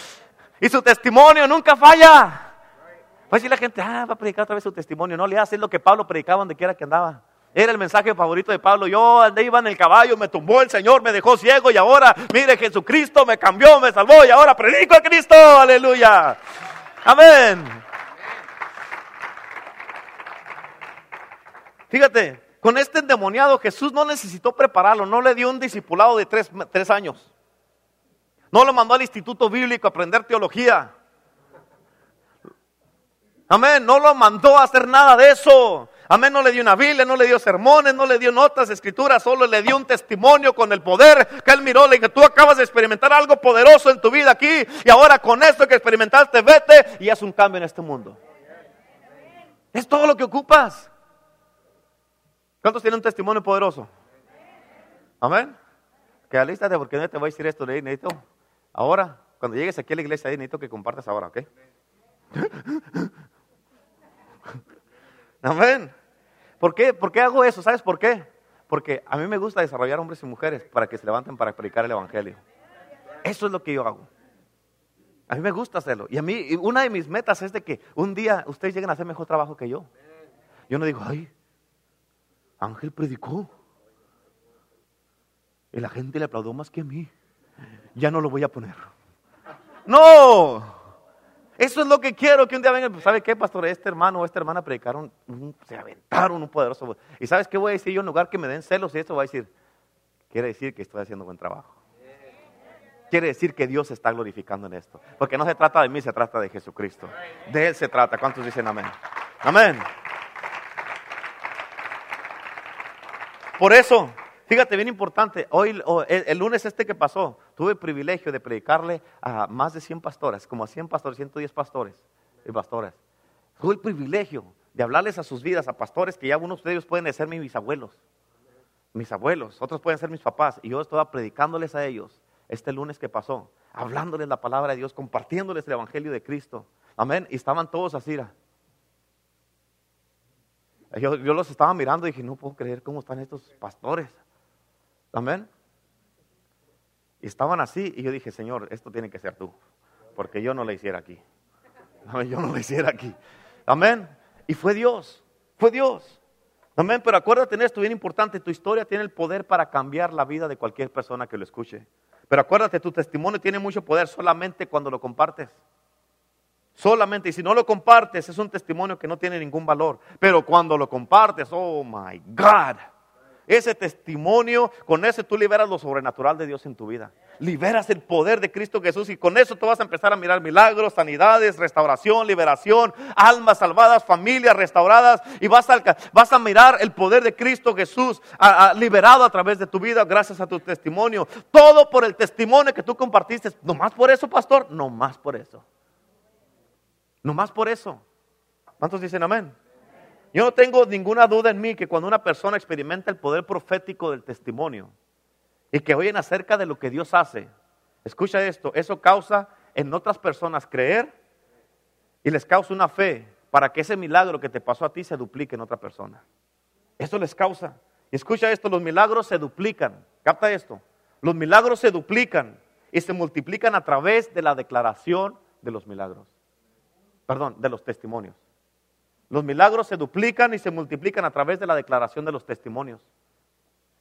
Y su testimonio nunca falla. Va a decir la gente, ah, va a predicar otra vez su testimonio. No le hace lo que Pablo predicaba donde quiera que andaba. Era el mensaje favorito de Pablo. Yo andé, iba en el caballo, me tumbó el Señor, me dejó ciego y ahora, mire, Jesucristo me cambió, me salvó y ahora predico a Cristo. Aleluya. Amén. Fíjate, con este endemoniado Jesús no necesitó prepararlo, no le dio un discipulado de tres, tres años. No lo mandó al instituto bíblico a aprender teología. Amén, no lo mandó a hacer nada de eso. Amén, no le dio una Biblia, no le dio sermones, no le dio notas, escrituras, solo le dio un testimonio con el poder que él miró. Le dije, tú acabas de experimentar algo poderoso en tu vida aquí y ahora con esto que experimentaste, vete y haz un cambio en este mundo. Es todo lo que ocupas. ¿Cuántos tienen un testimonio poderoso? Amén. Que alístate porque no te voy a decir esto, necesito. Ahora, cuando llegues aquí a la iglesia, necesito que compartas ahora, ¿ok? <laughs> Amén. ¿Por qué? ¿Por qué hago eso? ¿Sabes por qué? Porque a mí me gusta desarrollar hombres y mujeres para que se levanten para predicar el Evangelio. Eso es lo que yo hago. A mí me gusta hacerlo. Y a mí, una de mis metas es de que un día ustedes lleguen a hacer mejor trabajo que yo. Yo no digo, ay, Ángel predicó. Y la gente le aplaudió más que a mí. Ya no lo voy a poner. No. Eso es lo que quiero, que un día venga, ¿sabe qué, pastor? Este hermano o esta hermana predicaron, se aventaron un poderoso. ¿Y sabes qué voy a decir yo en lugar que me den celos y esto voy a decir? Quiere decir que estoy haciendo buen trabajo. Quiere decir que Dios está glorificando en esto. Porque no se trata de mí, se trata de Jesucristo. De Él se trata. ¿Cuántos dicen amén? Amén. Por eso, Fíjate, bien importante, hoy, el, lunes este que pasó, tuve el privilegio de predicarle a más de 100 pastores, como a 100 pastores, 110 pastores y pastoras. Tuve el privilegio de hablarles a sus vidas, a pastores que ya algunos de ellos pueden ser mis bisabuelos, mis abuelos, otros pueden ser mis papás, y yo estaba predicándoles a ellos este lunes que pasó, hablándoles la palabra de Dios, compartiéndoles el Evangelio de Cristo. Amén. Y estaban todos así. Yo, yo los estaba mirando y dije, no puedo creer cómo están estos pastores. Amén. Y estaban así y yo dije, Señor, esto tiene que ser tú, porque yo no lo hiciera aquí. Amén, yo no lo hiciera aquí. Amén. Y fue Dios, fue Dios. Amén, pero acuérdate en esto, bien importante, tu historia tiene el poder para cambiar la vida de cualquier persona que lo escuche. Pero acuérdate, tu testimonio tiene mucho poder solamente cuando lo compartes. Solamente, y si no lo compartes, es un testimonio que no tiene ningún valor. Pero cuando lo compartes, oh my God, ese testimonio, con ese tú liberas lo sobrenatural de Dios en tu vida. Liberas el poder de Cristo Jesús y con eso tú vas a empezar a mirar milagros, sanidades, restauración, liberación, almas salvadas, familias restauradas y vas a, vas a mirar el poder de Cristo Jesús liberado a través de tu vida gracias a tu testimonio. Todo por el testimonio que tú compartiste. ¿No más por eso, pastor? No más por eso. No más por eso. ¿Cuántos dicen amén? Yo no tengo ninguna duda en mí que cuando una persona experimenta el poder profético del testimonio y que oyen acerca de lo que Dios hace, escucha esto, eso causa en otras personas creer y les causa una fe para que ese milagro que te pasó a ti se duplique en otra persona. Eso les causa. Escucha esto, los milagros se duplican. Capta esto. Los milagros se duplican y se multiplican a través de la declaración de los milagros. Perdón, de los testimonios. Los milagros se duplican y se multiplican a través de la declaración de los testimonios.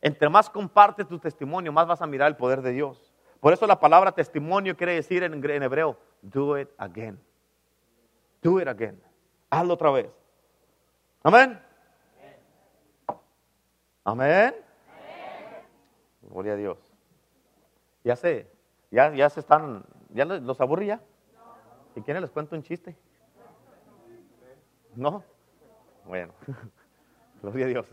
Entre más compartes tu testimonio, más vas a mirar el poder de Dios. Por eso la palabra testimonio quiere decir en, hebreo, do it again. Do it again. Hazlo otra vez. Amén. Amén. Gloria a Dios. Ya sé, ya, ya se están, ya los aburrí ya. ¿Y quieren les cuento un chiste? ¿No? Bueno, <laughs> gloria a Dios.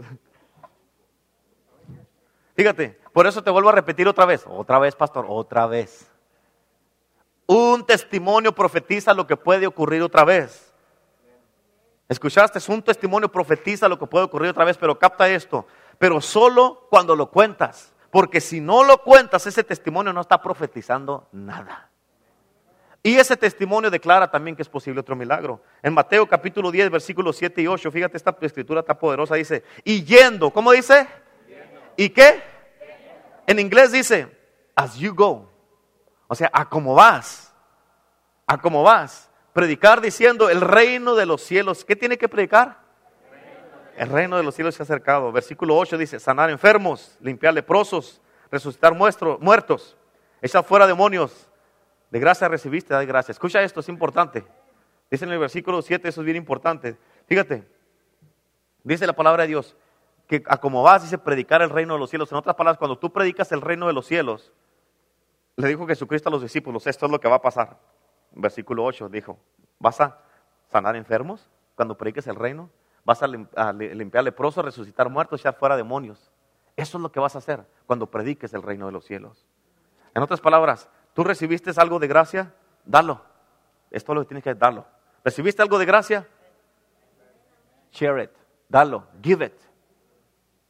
Fíjate, por eso te vuelvo a repetir otra vez, otra vez, pastor, otra vez. Un testimonio profetiza lo que puede ocurrir otra vez. ¿Escuchaste? Es un testimonio profetiza lo que puede ocurrir otra vez, pero capta esto. Pero solo cuando lo cuentas. Porque si no lo cuentas, ese testimonio no está profetizando nada. Y ese testimonio declara también que es posible otro milagro. En Mateo capítulo 10, versículos 7 y 8, fíjate, esta escritura está poderosa, dice, y yendo, ¿cómo dice? ¿Y qué? En inglés dice, as you go. O sea, a cómo vas. A cómo vas. Predicar diciendo, el reino de los cielos. ¿Qué tiene que predicar? El reino de los cielos se ha acercado. Versículo 8 dice, sanar enfermos, limpiar leprosos, resucitar muertos, echar fuera demonios. De gracia recibiste, da gracia. Escucha esto, es importante. Dice en el versículo 7, eso es bien importante. Fíjate, dice la palabra de Dios, que a como vas, dice predicar el reino de los cielos. En otras palabras, cuando tú predicas el reino de los cielos, Le dijo Jesucristo a los discípulos, esto es lo que va a pasar. Versículo 8 dijo, ¿vas a sanar enfermos cuando prediques el reino? ¿Vas a, limpiar leprosos, resucitar muertos, echar fuera demonios? Eso es lo que vas a hacer cuando prediques el reino de los cielos. En otras palabras, ¿tú recibiste algo de gracia? Dalo. Esto es lo que tienes que darlo. ¿Recibiste algo de gracia? Share it. Dalo. Give it.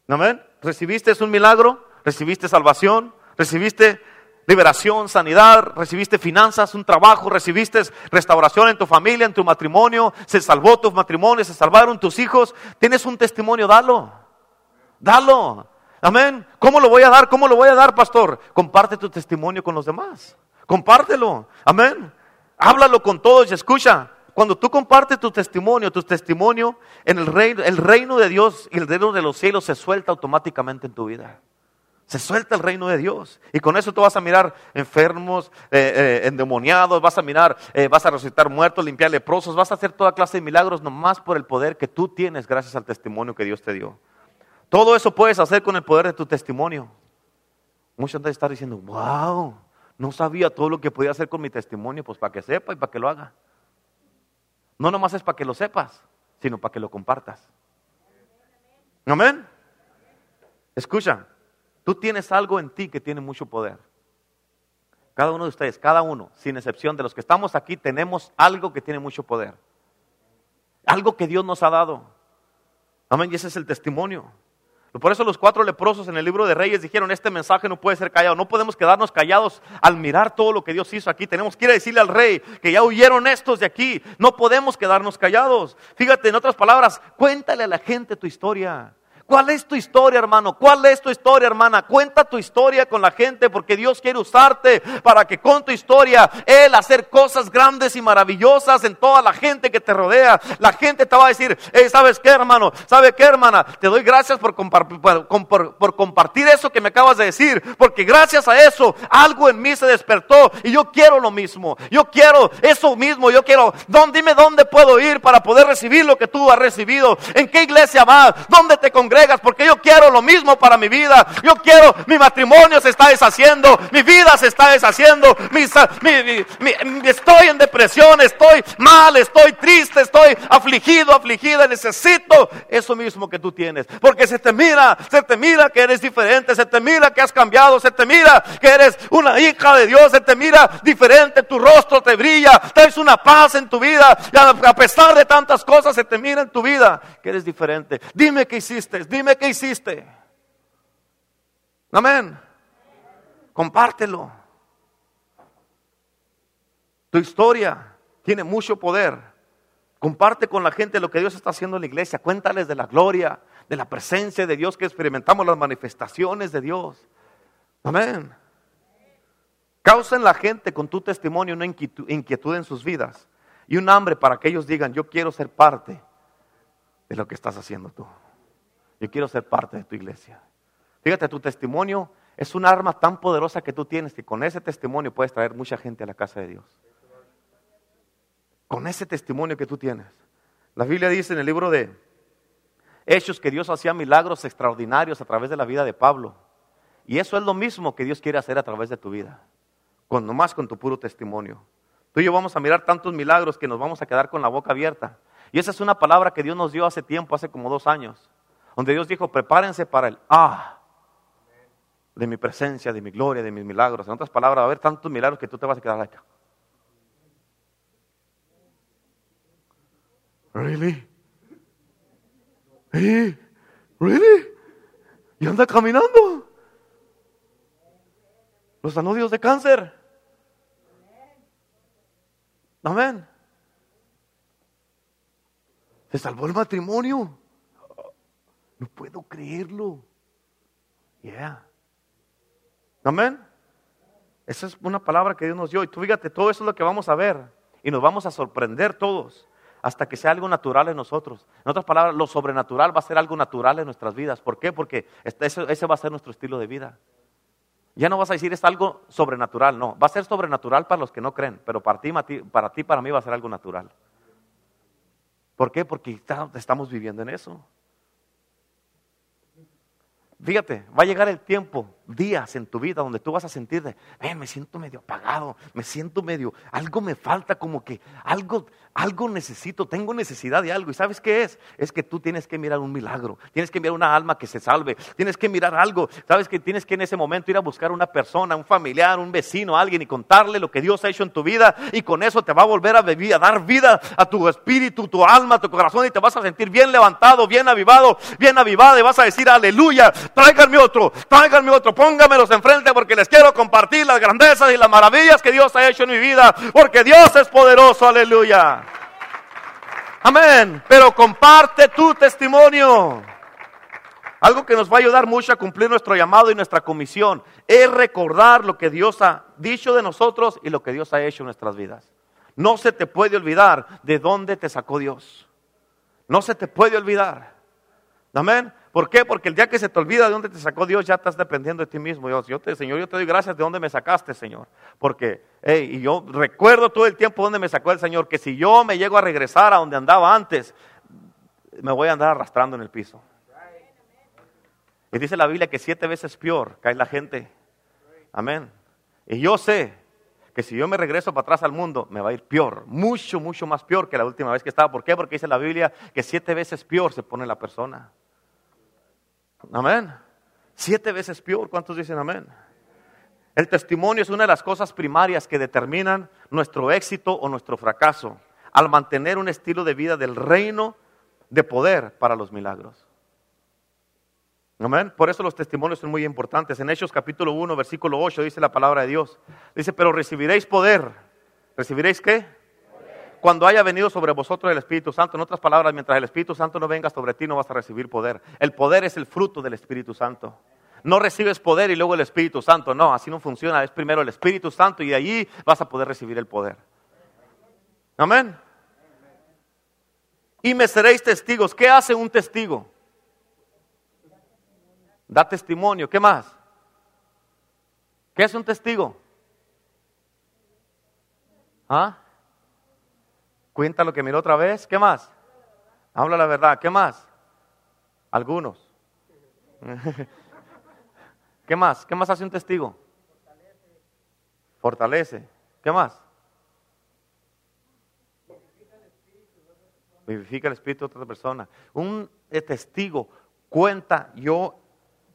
Amén. ¿Recibiste un milagro? ¿Recibiste salvación? ¿Recibiste liberación, sanidad, recibiste finanzas, un trabajo, recibiste restauración en tu familia, en tu matrimonio, se salvó tu matrimonio, se salvaron tus hijos, tienes un testimonio, dalo, dalo. Amén. ¿Cómo lo voy a dar? ¿Cómo lo voy a dar, pastor? Comparte tu testimonio con los demás. Compártelo. Amén. Háblalo con todos y escucha. Cuando tú compartes tu testimonio, tu testimonio en el reino, el reino de Dios y el reino de los cielos se suelta automáticamente en tu vida. Se suelta el reino de Dios. Y con eso tú vas a mirar enfermos, eh, eh, endemoniados, vas a mirar, eh, vas a resucitar muertos, limpiar leprosos, vas a hacer toda clase de milagros nomás por el poder que tú tienes gracias al testimonio que Dios te dio. Todo eso puedes hacer con el poder de tu testimonio. Muchos de estar diciendo, wow, no sabía todo lo que podía hacer con mi testimonio, pues para que sepa y para que lo haga. No nomás es para que lo sepas, sino para que lo compartas. Amén. Escucha, Tú tienes algo en ti que tiene mucho poder. Cada uno de ustedes, cada uno, sin excepción de los que estamos aquí, tenemos algo que tiene mucho poder. Algo que Dios nos ha dado. Amén, y ese es el testimonio. Por eso los cuatro leprosos en el libro de Reyes dijeron, este mensaje no puede ser callado, no podemos quedarnos callados al mirar todo lo que Dios hizo aquí. Tenemos que ir a decirle al rey que ya huyeron estos de aquí, no podemos quedarnos callados. Fíjate, en otras palabras, cuéntale a la gente tu historia. ¿Cuál es tu historia, hermano? ¿Cuál es tu historia, hermana? Cuenta tu historia con la gente porque Dios quiere usarte para que con tu historia Él hacer cosas grandes y maravillosas en toda la gente que te rodea. La gente te va a decir, ¿sabes qué, hermano? ¿Sabe qué, hermana? Te doy gracias por, por compartir eso que me acabas de decir, porque gracias a eso algo en mí se despertó y yo quiero lo mismo. Yo quiero eso mismo. Yo quiero, dime dónde puedo ir para poder recibir lo que tú has recibido. ¿En qué iglesia vas? ¿Dónde te congregas? Porque yo quiero lo mismo para mi vida. Yo quiero, mi matrimonio se está deshaciendo, mi vida se está deshaciendo, estoy en depresión, estoy mal, estoy triste, estoy afligido, afligida, necesito eso mismo que tú tienes. Porque se te mira, se te mira que eres diferente, se te mira que has cambiado, se te mira que eres una hija de Dios, se te mira diferente, tu rostro te brilla, traes una paz en tu vida, a pesar de tantas cosas se te mira en tu vida que eres diferente. Dime qué hiciste, dime qué hiciste. Amén. Compártelo. Tu historia tiene mucho poder. Comparte con la gente lo que Dios está haciendo en la iglesia. Cuéntales de la gloria, de la presencia de Dios que experimentamos, las manifestaciones de Dios. Amén. Causa en la gente con tu testimonio una inquietud en sus vidas y un hambre para que ellos digan, yo quiero ser parte de lo que estás haciendo tú. Yo quiero ser parte de tu iglesia. Fíjate, tu testimonio es un arma tan poderosa que tú tienes que con ese testimonio puedes traer mucha gente a la casa de Dios. Con ese testimonio que tú tienes. La Biblia dice en el libro de Hechos que Dios hacía milagros extraordinarios a través de la vida de Pablo. Y eso es lo mismo que Dios quiere hacer a través de tu vida. Con nomás con tu puro testimonio. Tú y yo vamos a mirar tantos milagros que nos vamos a quedar con la boca abierta. Y esa es una palabra que Dios nos dio hace tiempo, hace como dos años donde Dios dijo, prepárense para el ah de mi presencia, de mi gloria, de mis milagros. En otras palabras, va a haber tantos milagros que tú te vas a quedar acá. Really? ¿Eh? Really? Y anda caminando. Los anudios de cáncer. Amén. Se salvó el matrimonio. No puedo creerlo. Yeah. Amén. Esa es una palabra que Dios nos dio. Y tú fíjate, todo eso es lo que vamos a ver. Y nos vamos a sorprender todos hasta que sea algo natural en nosotros. En otras palabras, lo sobrenatural va a ser algo natural en nuestras vidas. ¿Por qué? Porque ese, ese va a ser nuestro estilo de vida. Ya no vas a decir es algo sobrenatural, no. Va a ser sobrenatural para los que no creen, pero para ti, para ti, para mí va a ser algo natural. ¿Por qué? Porque estamos viviendo en eso. Fíjate, va a llegar el tiempo días en tu vida donde tú vas a sentir de, me siento medio apagado, me siento medio, algo me falta, como que algo, algo necesito, tengo necesidad de algo. ¿Y sabes qué es? Es que tú tienes que mirar un milagro, tienes que mirar una alma que se salve, tienes que mirar algo. Sabes que tienes que en ese momento ir a buscar una persona, un familiar, un vecino, alguien y contarle lo que Dios ha hecho en tu vida y con eso te va a volver a, a dar vida a tu espíritu, tu alma, tu corazón y te vas a sentir bien levantado, bien avivado, bien avivado y vas a decir aleluya, tráiganme otro, tráiganme otro póngamelos enfrente porque les quiero compartir las grandezas y las maravillas que Dios ha hecho en mi vida, porque Dios es poderoso, aleluya. Amén, pero comparte tu testimonio. Algo que nos va a ayudar mucho a cumplir nuestro llamado y nuestra comisión es recordar lo que Dios ha dicho de nosotros y lo que Dios ha hecho en nuestras vidas. No se te puede olvidar de dónde te sacó Dios. No se te puede olvidar. Amén. ¿Por qué? Porque el día que se te olvida de dónde te sacó Dios, ya estás dependiendo de ti mismo. Yo te, Señor, yo te doy gracias de dónde me sacaste, Señor. Porque, y yo recuerdo todo el tiempo dónde me sacó el Señor, que si yo me llego a regresar a donde andaba antes, me voy a andar arrastrando en el piso. Y dice la Biblia que siete veces peor cae la gente. Amén. Y yo sé que si yo me regreso para atrás al mundo, me va a ir peor, mucho, mucho más peor que la última vez que estaba. ¿Por qué? Porque dice la Biblia que siete veces peor se pone la persona. Amén. Siete veces peor. ¿Cuántos dicen amén? El testimonio es una de las cosas primarias que determinan nuestro éxito o nuestro fracaso al mantener un estilo de vida del reino de poder para los milagros. Amén. Por eso los testimonios son muy importantes. En Hechos capítulo 1, versículo 8 dice la palabra de Dios. Dice, pero recibiréis poder. ¿Recibiréis qué? Cuando haya venido sobre vosotros el Espíritu Santo. En otras palabras, mientras el Espíritu Santo no venga sobre ti, no vas a recibir poder. El poder es el fruto del Espíritu Santo. No recibes poder y luego el Espíritu Santo. No, así no funciona. Es primero el Espíritu Santo y de allí vas a poder recibir el poder. Amén. Y me seréis testigos. ¿Qué hace un testigo? Da testimonio. ¿Qué más? ¿Qué hace un testigo? ¿Ah? Cuenta lo que miró otra vez. ¿Qué más? Habla la verdad. ¿Qué más? Algunos. <laughs> ¿Qué más? ¿Qué más hace un testigo? Fortalece. ¿Qué más? Vivifica el espíritu de otra persona. Un testigo cuenta, yo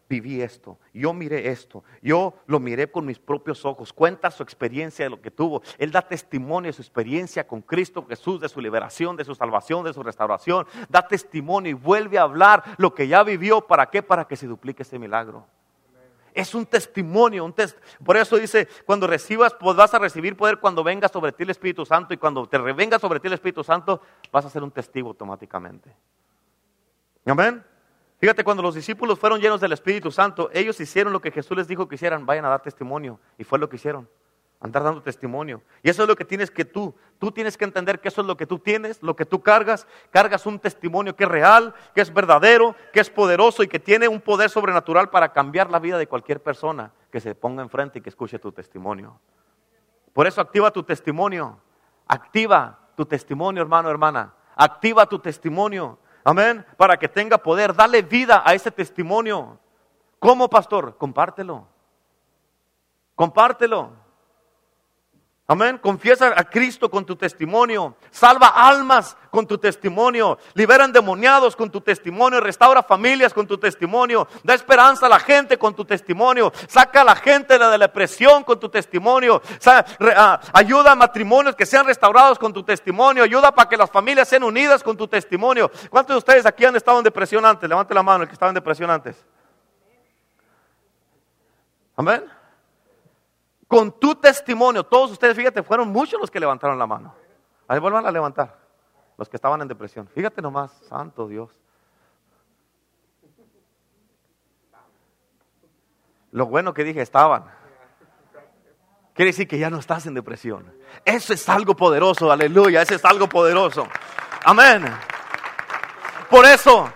viví esto, yo miré esto, yo lo miré con mis propios ojos, cuenta su experiencia de lo que tuvo, él da testimonio de su experiencia con Cristo Jesús, de su liberación, de su salvación, de su restauración, da testimonio y vuelve a hablar lo que ya vivió, ¿para qué? Para que se duplique ese milagro. Es un testimonio, un test por eso dice, cuando recibas, pues vas a recibir poder cuando venga sobre ti el Espíritu Santo y cuando te revenga sobre ti el Espíritu Santo, vas a ser un testigo automáticamente. Amén. Fíjate, cuando los discípulos fueron llenos del Espíritu Santo, ellos hicieron lo que Jesús les dijo que hicieran, vayan a dar testimonio. Y fue lo que hicieron, andar dando testimonio. Y eso es lo que tienes que tú, tú tienes que entender que eso es lo que tú tienes, lo que tú cargas. Cargas un testimonio que es real, que es verdadero, que es poderoso y que tiene un poder sobrenatural para cambiar la vida de cualquier persona que se ponga enfrente y que escuche tu testimonio. Por eso activa tu testimonio. Activa tu testimonio, hermano, hermana. Activa tu testimonio. Amén. Para que tenga poder. Dale vida a ese testimonio. ¿Cómo, pastor? Compártelo. Compártelo. Amén. Confiesa a Cristo con tu testimonio. Salva almas con tu testimonio. Libera endemoniados con tu testimonio. Restaura familias con tu testimonio. Da esperanza a la gente con tu testimonio. Saca a la gente de la depresión con tu testimonio. Ah, ayuda a matrimonios que sean restaurados con tu testimonio. Ayuda para que las familias sean unidas con tu testimonio. ¿Cuántos de ustedes aquí han estado en depresión antes? Levante la mano el que estaba en depresión antes. Amén con tu testimonio. Todos ustedes, fíjate, fueron muchos los que levantaron la mano. Ahí vuelvan a levantar, los que estaban en depresión. Fíjate nomás, santo Dios. Lo bueno que dije, estaban. Quiere decir que ya no estás en depresión. Eso es algo poderoso, aleluya, eso es algo poderoso. Amén. Por eso,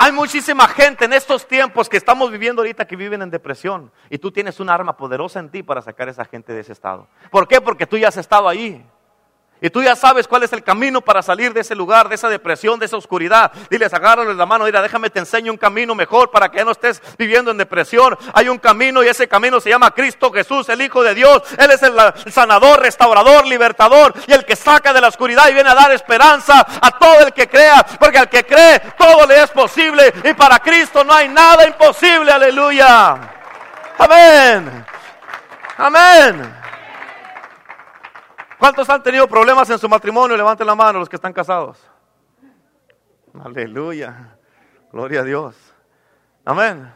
hay muchísima gente en estos tiempos que estamos viviendo ahorita que viven en depresión y tú tienes un arma poderosa en ti para sacar a esa gente de ese estado. ¿Por qué? Porque tú ya has estado ahí. Y tú ya sabes cuál es el camino para salir de ese lugar, de esa depresión, de esa oscuridad. Diles, agárrale la mano, mira, déjame te enseño un camino mejor para que no estés viviendo en depresión. Hay un camino y ese camino se llama Cristo Jesús, el Hijo de Dios. Él es el, sanador, restaurador, libertador y el que saca de la oscuridad y viene a dar esperanza a todo el que crea. Porque al que cree, todo le es posible. Y para Cristo no hay nada imposible, aleluya. Amén. Amén. ¿Cuántos han tenido problemas en su matrimonio? Levanten la mano los que están casados. Aleluya. Gloria a Dios. Amén.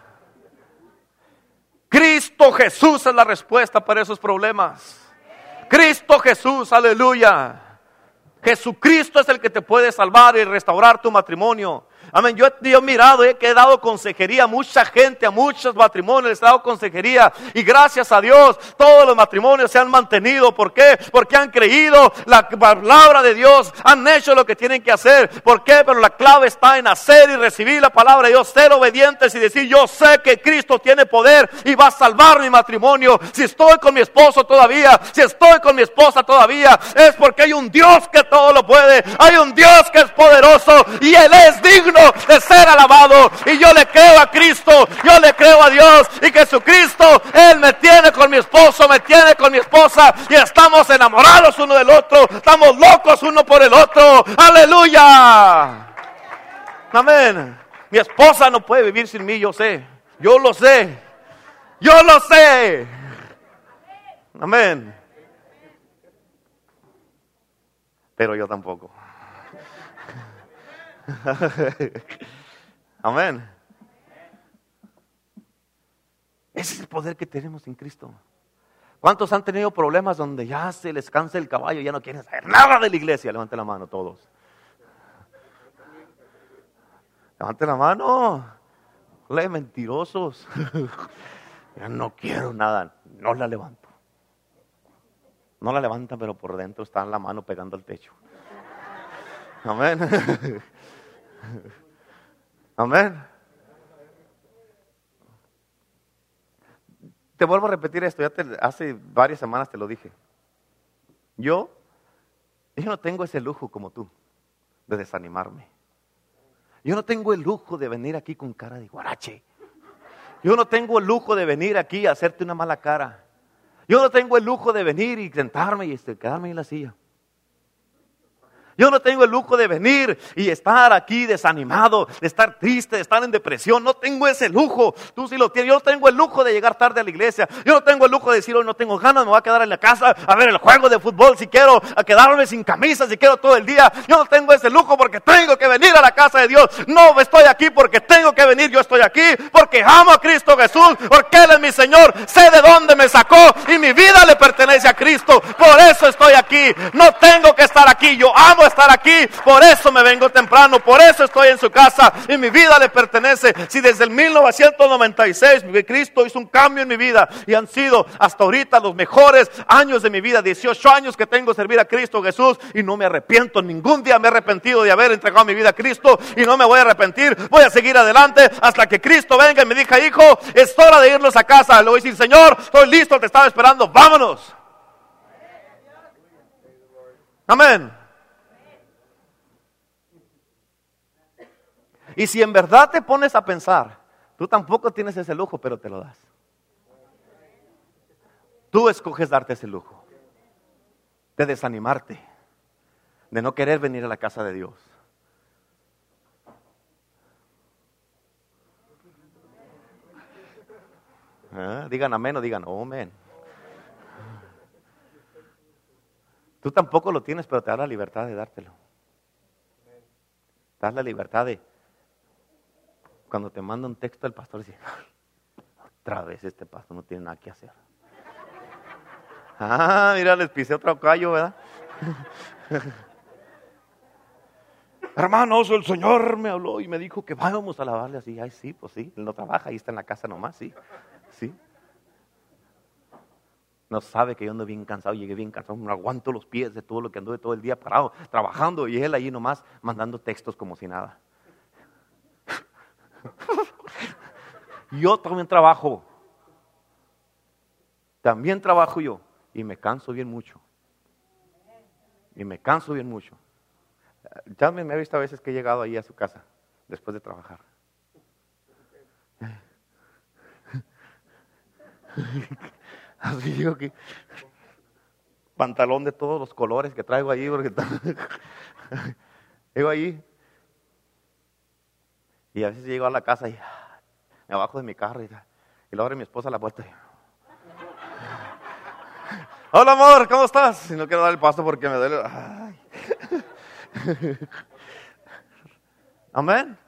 Cristo Jesús es la respuesta para esos problemas. Cristo Jesús, aleluya. Jesucristo es el que te puede salvar y restaurar tu matrimonio. Amén. Yo, he mirado, he dado consejería a mucha gente, a muchos matrimonios, les he dado consejería. Y gracias a Dios, todos los matrimonios se han mantenido. ¿Por qué? Porque han creído la palabra de Dios, han hecho lo que tienen que hacer. ¿Por qué? Pero la clave está en hacer y recibir la palabra de Dios, ser obedientes y decir, yo sé que Cristo tiene poder y va a salvar mi matrimonio. Si estoy con mi esposo todavía, si estoy con mi esposa todavía, es porque hay un Dios que todo lo puede. Hay un Dios que es poderoso y Él es digno de ser alabado. Y yo le creo a Cristo, yo le creo a Dios. Y Jesucristo, Él me tiene con mi esposo, me tiene con mi esposa. Y estamos enamorados uno del otro. Estamos locos uno por el otro. Aleluya. Amén. Mi esposa no puede vivir sin mí, yo sé. Yo lo sé. Yo lo sé. Amén. Pero yo tampoco. <laughs> Amén. Ese es el poder que tenemos en Cristo. ¿Cuántos han tenido problemas donde ya se les cansa el caballo ya no quieren saber nada de la iglesia? Levante la mano todos. Levante la mano. Le mentirosos. <laughs> ya no quiero nada. No la levanto. No la levanta, pero por dentro está la mano pegando al techo. Amén. <laughs> Amén. Te vuelvo a repetir esto, ya hace varias semanas te lo dije. Yo, yo no tengo ese lujo como tú de desanimarme. Yo no tengo el lujo de venir aquí con cara de guarache. Yo no tengo el lujo de venir aquí a hacerte una mala cara. Yo no tengo el lujo de venir y sentarme y quedarme en la silla. Yo no tengo el lujo de venir y estar aquí desanimado, de estar triste, de estar en depresión. No tengo ese lujo. Tú sí lo tienes. Yo no tengo el lujo de llegar tarde a la iglesia. Yo no tengo el lujo de decir hoy no tengo ganas, me voy a quedar en la casa a ver el juego de fútbol si quiero, a quedarme sin camisa si quiero todo el día. Yo no tengo ese lujo porque tengo que venir a la casa de Dios. No estoy aquí porque tengo que venir. Yo estoy aquí porque amo a Cristo Jesús, porque Él es mi Señor. Sé de dónde me sacó y mi vida le pertenece a Cristo. Por eso estoy aquí. No tengo que estar aquí. Yo amo estar aquí, por eso me vengo temprano, por eso estoy en su casa y mi vida le pertenece. Si desde el 1996 Cristo hizo un cambio en mi vida y han sido hasta ahorita los mejores años de mi vida, 18 años que tengo servir a Cristo Jesús y no me arrepiento, ningún día me he arrepentido de haber entregado mi vida a Cristo y no me voy a arrepentir, voy a seguir adelante hasta que Cristo venga y me diga, hijo, es hora de irnos a casa. Le voy a decir, Señor, estoy listo, te estaba esperando, vámonos. Amén. Y si en verdad te pones a pensar, tú tampoco tienes ese lujo, pero te lo das. Tú escoges darte ese lujo de desanimarte, de no querer venir a la casa de Dios. ¿Eh? Digan amén o digan oh, amén. Tú tampoco lo tienes, pero te da la libertad de dártelo. Te das la libertad de, cuando te manda un texto el pastor dice, otra vez este pastor no tiene nada que hacer. Ah, mira, les pisé otro callo, ¿verdad? <laughs> Hermanos, el Señor me habló y me dijo que vamos a lavarle así. Ay, sí, pues sí, él no trabaja, ahí está en la casa nomás, sí, sí. No sabe que yo ando bien cansado, llegué bien cansado, no aguanto los pies de todo lo que anduve todo el día parado, trabajando y él ahí nomás mandando textos como si nada. <laughs> yo también trabajo. También trabajo yo y me canso bien mucho. Y me canso bien mucho. Ya me, me ha visto a veces que he llegado ahí a su casa después de trabajar. <laughs> Así digo que pantalón de todos los colores que traigo ahí, porque <laughs> llego ahí y a veces llego a la casa y me bajo de mi carro y, y lo abre mi esposa la puerta. <laughs> Hola amor, ¿cómo estás? Si no quiero dar el paso porque me duele. <laughs> Amén.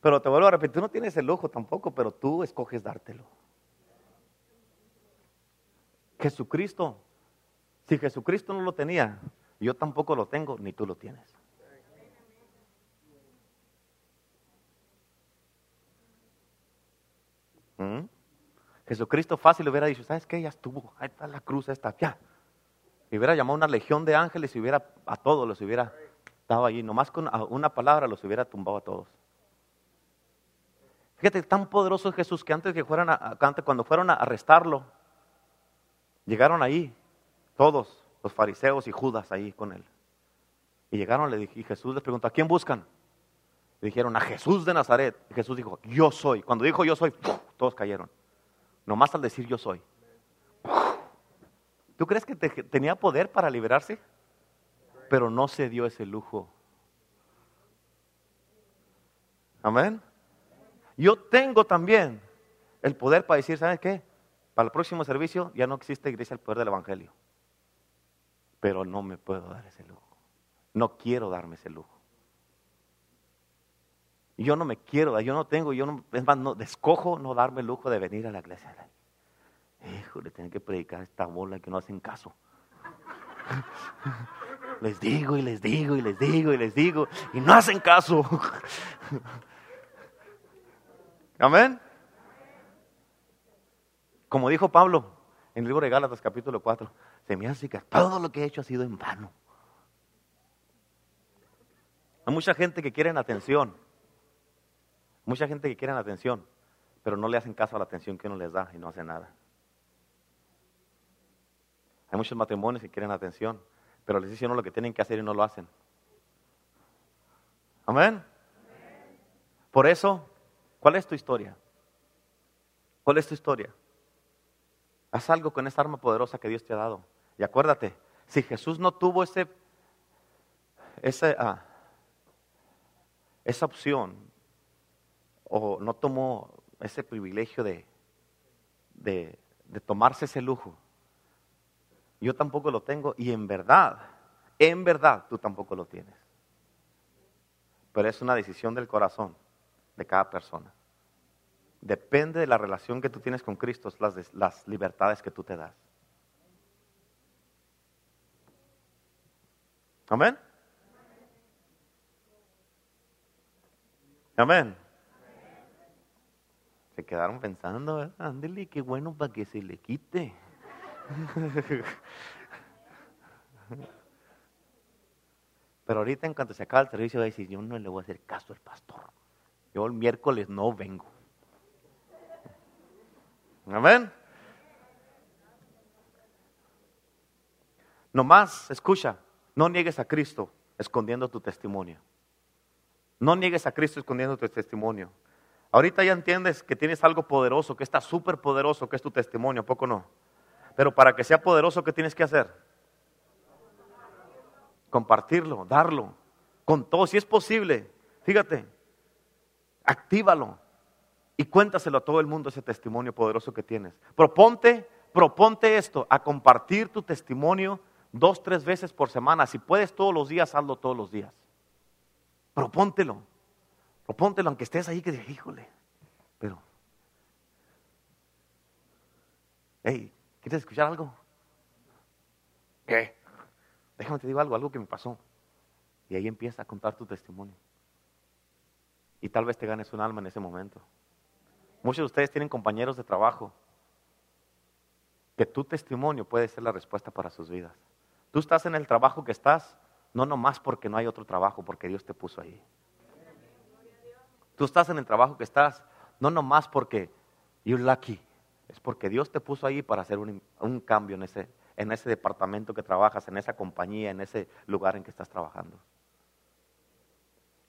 Pero te vuelvo a repetir, tú no tienes el lujo tampoco, pero tú escoges dártelo. Jesucristo, si Jesucristo no lo tenía, yo tampoco lo tengo, ni tú lo tienes. Jesucristo fácil hubiera dicho, ¿sabes qué? Ya estuvo, ahí está la cruz, esta, ya. Y hubiera llamado una legión de ángeles y hubiera a todos los hubiera estado allí, nomás con una palabra los hubiera tumbado a todos. Fíjate, tan poderoso es Jesús que antes que fueran a, cuando fueron a arrestarlo, llegaron ahí, todos, los fariseos y Judas ahí con él. Y llegaron y Jesús les preguntó, ¿a quién buscan? Dijeron, a Jesús de Nazaret. Jesús dijo, yo soy. Cuando dijo yo soy, todos cayeron. Nomás al decir yo soy. ¿Tú crees que tenía poder para liberarse? Pero no se dio ese lujo. Amén. Yo tengo también el poder para decir, ¿sabes qué? Para el próximo servicio ya no existe iglesia el poder del Evangelio. Pero no me puedo dar ese lujo. No quiero darme ese lujo. Yo no me quiero, yo no tengo, yo no, es más, no, descojo no darme el lujo de venir a la iglesia. Híjole, tengo que predicar esta bola que no hacen caso. Les digo y les digo y les digo y les digo y no hacen caso. Amén. Como dijo Pablo en el libro de Gálatas capítulo 4, se me hace que todo lo que he hecho ha sido en vano. Hay mucha gente que quiere atención, mucha gente que quiere atención, pero no le hacen caso a la atención que uno les da y no hace nada. Hay muchos matrimonios que quieren atención, pero les dicen lo que tienen que hacer y no lo hacen. Amén. Por eso ¿Cuál es tu historia? ¿Cuál es tu historia? Haz algo con esa arma poderosa que Dios te ha dado. Y acuérdate, si Jesús no tuvo ese, ese ah, esa opción o no tomó ese privilegio de, de, de tomarse ese lujo, yo tampoco lo tengo y en verdad, en verdad tú tampoco lo tienes. Pero es una decisión del corazón de cada persona. Depende de la relación que tú tienes con Cristo, las, las libertades que tú te das. Amén. Amén. Quedaron pensando, ándele, qué bueno para que se le quite. <laughs> Pero ahorita en cuanto se acaba el servicio va a decir, yo no le voy a hacer caso al pastor. Yo el miércoles no vengo. Amén. Nomás, escucha, no niegues a Cristo escondiendo tu testimonio. No niegues a Cristo escondiendo tu testimonio. Ahorita ya entiendes que tienes algo poderoso, que está súper poderoso, que es tu testimonio, poco no? Pero para que sea poderoso, ¿qué tienes que hacer? Compartirlo, darlo, con todo, si es posible. Fíjate, actívalo y cuéntaselo a todo el mundo ese testimonio poderoso que tienes. Proponte, proponte esto, a compartir tu testimonio dos, tres veces por semana. Si puedes todos los días, hazlo todos los días. Propóntelo. Propóntelo, aunque estés ahí que digas, híjole, pero... Hey, ¿quieres escuchar algo? ¿Qué? Déjame te digo algo, algo que me pasó. Y ahí empieza a contar tu testimonio. Y tal vez te ganes un alma en ese momento. Muchos de ustedes tienen compañeros de trabajo que tu testimonio puede ser la respuesta para sus vidas. Tú estás en el trabajo que estás, no nomás porque no hay otro trabajo, porque Dios te puso ahí. Tú estás en el trabajo que estás, no nomás porque you're lucky, es porque Dios te puso ahí para hacer un, un cambio en ese, en ese departamento que trabajas, en esa compañía, en ese lugar en que estás trabajando.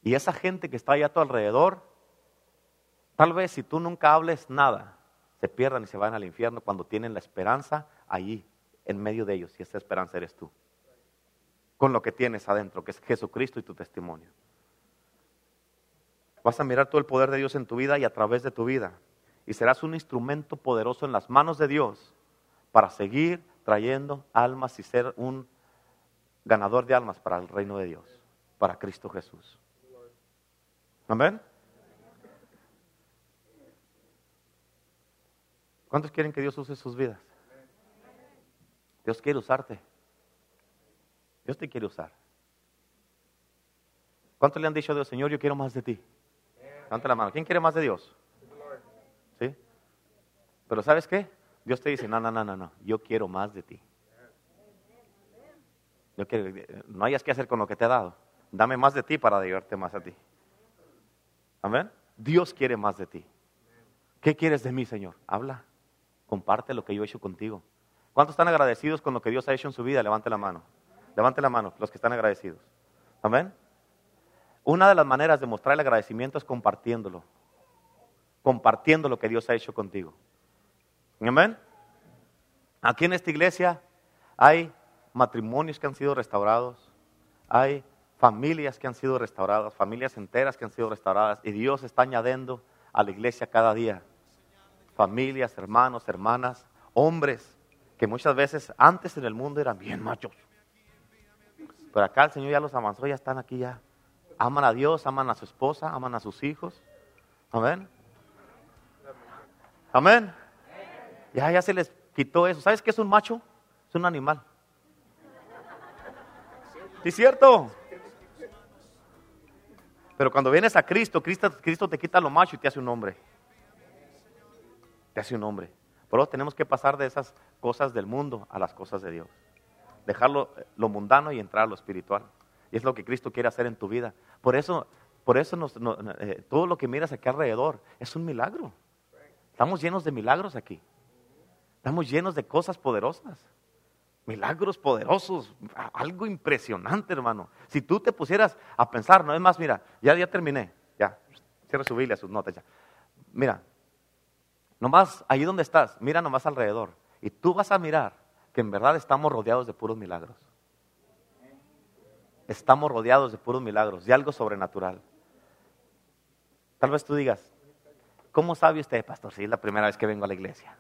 Y esa gente que está allá a tu alrededor, tal vez si tú nunca hables nada, se pierdan y se van al infierno cuando tienen la esperanza allí, en medio de ellos, y esa esperanza eres tú. Con lo que tienes adentro, que es Jesucristo y tu testimonio. Vas a mirar todo el poder de Dios en tu vida y a través de tu vida. Y serás un instrumento poderoso en las manos de Dios para seguir trayendo almas y ser un ganador de almas para el reino de Dios, para Cristo Jesús. Amén. ¿Cuántos quieren que Dios use sus vidas? Dios quiere usarte. Dios te quiere usar. ¿Cuántos le han dicho a Dios, Señor, yo quiero más de ti? Levanta la mano. ¿Quién quiere más de Dios? ¿Sí? Pero ¿sabes qué? Dios te dice, no, no, no, no, no, yo quiero más de ti. Yo quiero, no hayas que hacer con lo que te he dado. Dame más de ti para llevarte más a ti. Amén. Dios quiere más de ti. ¿Qué quieres de mí, Señor? Habla. Comparte lo que yo he hecho contigo. ¿Cuántos están agradecidos con lo que Dios ha hecho en su vida? Levante la mano. Levante la mano, los que están agradecidos. Amén. Una de las maneras de mostrar el agradecimiento es compartiéndolo. Compartiendo lo que Dios ha hecho contigo. Amén. Aquí en esta iglesia hay matrimonios que han sido restaurados, hay familias que han sido restauradas, familias enteras que han sido restauradas, y Dios está añadiendo a la iglesia cada día familias, hermanos, hermanas, hombres que muchas veces antes en el mundo eran bien machos. Pero acá el Señor ya los avanzó, ya están aquí ya. Aman a Dios, aman a su esposa, aman a sus hijos. Amén. Amén. Ya, ya se les quitó eso. ¿Sabes qué es un macho? Es un animal. ¿Es cierto? Pero cuando vienes a Cristo, Cristo, Cristo te quita lo macho y te hace un hombre. Te hace un hombre. Por eso tenemos que pasar de esas cosas del mundo a las cosas de Dios. Dejarlo lo mundano y entrar a lo espiritual. Y es lo que Cristo quiere hacer en tu vida. Por eso, por eso eh, todo lo que miras aquí alrededor es un milagro. Estamos llenos de milagros aquí. Estamos llenos de cosas poderosas. Milagros poderosos, algo impresionante, hermano. Si tú te pusieras a pensar, no es más, mira, ya, ya terminé, ya, cierra su Biblia, sus notas ya. Mira, nomás ahí donde estás, mira nomás alrededor. Y tú vas a mirar que en verdad estamos rodeados de puros milagros. Estamos rodeados de puros milagros, de algo sobrenatural. Tal vez tú digas, ¿cómo sabe usted, pastor, si es la primera vez que vengo a la iglesia?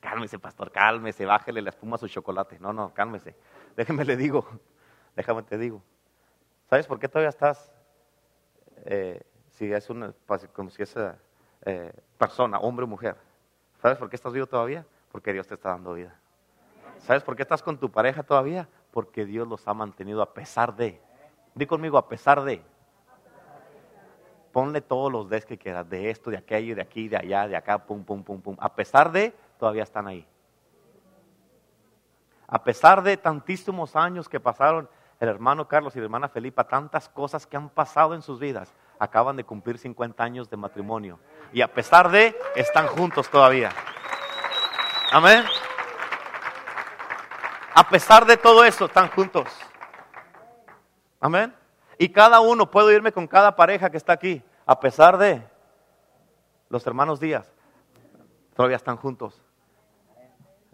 cálmese, pastor, cálmese, bájele la espuma a su chocolate. No, no, cálmese. Déjeme le digo, <laughs> déjame te digo. ¿Sabes por qué todavía estás, eh, si es una, pues, como si es eh, persona, hombre o mujer? ¿Sabes por qué estás vivo todavía? Porque Dios te está dando vida. ¿Sabes por qué estás con tu pareja todavía? Porque Dios los ha mantenido a pesar de. Di conmigo, a pesar de. Ponle todos los des que quieras, de esto, de aquello, de aquí, de allá, de acá, pum, pum, pum, pum. A pesar de, todavía están ahí. A pesar de tantísimos años que pasaron, el hermano Carlos y la hermana Felipa, tantas cosas que han pasado en sus vidas, acaban de cumplir 50 años de matrimonio. Y a pesar de, están juntos todavía. Amén. A pesar de todo eso, están juntos. Amén. Y cada uno, puedo irme con cada pareja que está aquí, a pesar de los hermanos Díaz, todavía están juntos.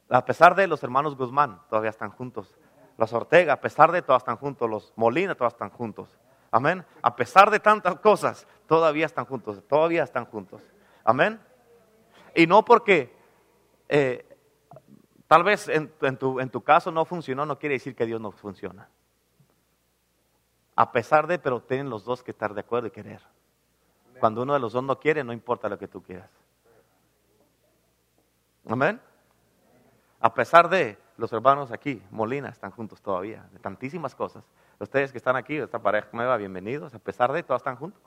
A pesar de los hermanos Guzmán, todavía están juntos. Los Ortega, a pesar de, todas están juntos. Los Molina, todas están juntos. Amén. A pesar de tantas cosas, todavía están juntos. Todavía están juntos. Amén. Y no porque eh, tal vez en, tu, en tu caso no funcionó, no quiere decir que Dios no funciona. A pesar de, pero tienen los dos que estar de acuerdo y querer. Cuando uno de los dos no quiere, no importa lo que tú quieras. Amén. A pesar de los hermanos aquí, Molina, están juntos todavía, de tantísimas cosas. Ustedes que están aquí, esta pareja nueva, bienvenidos. A pesar de, todos están juntos.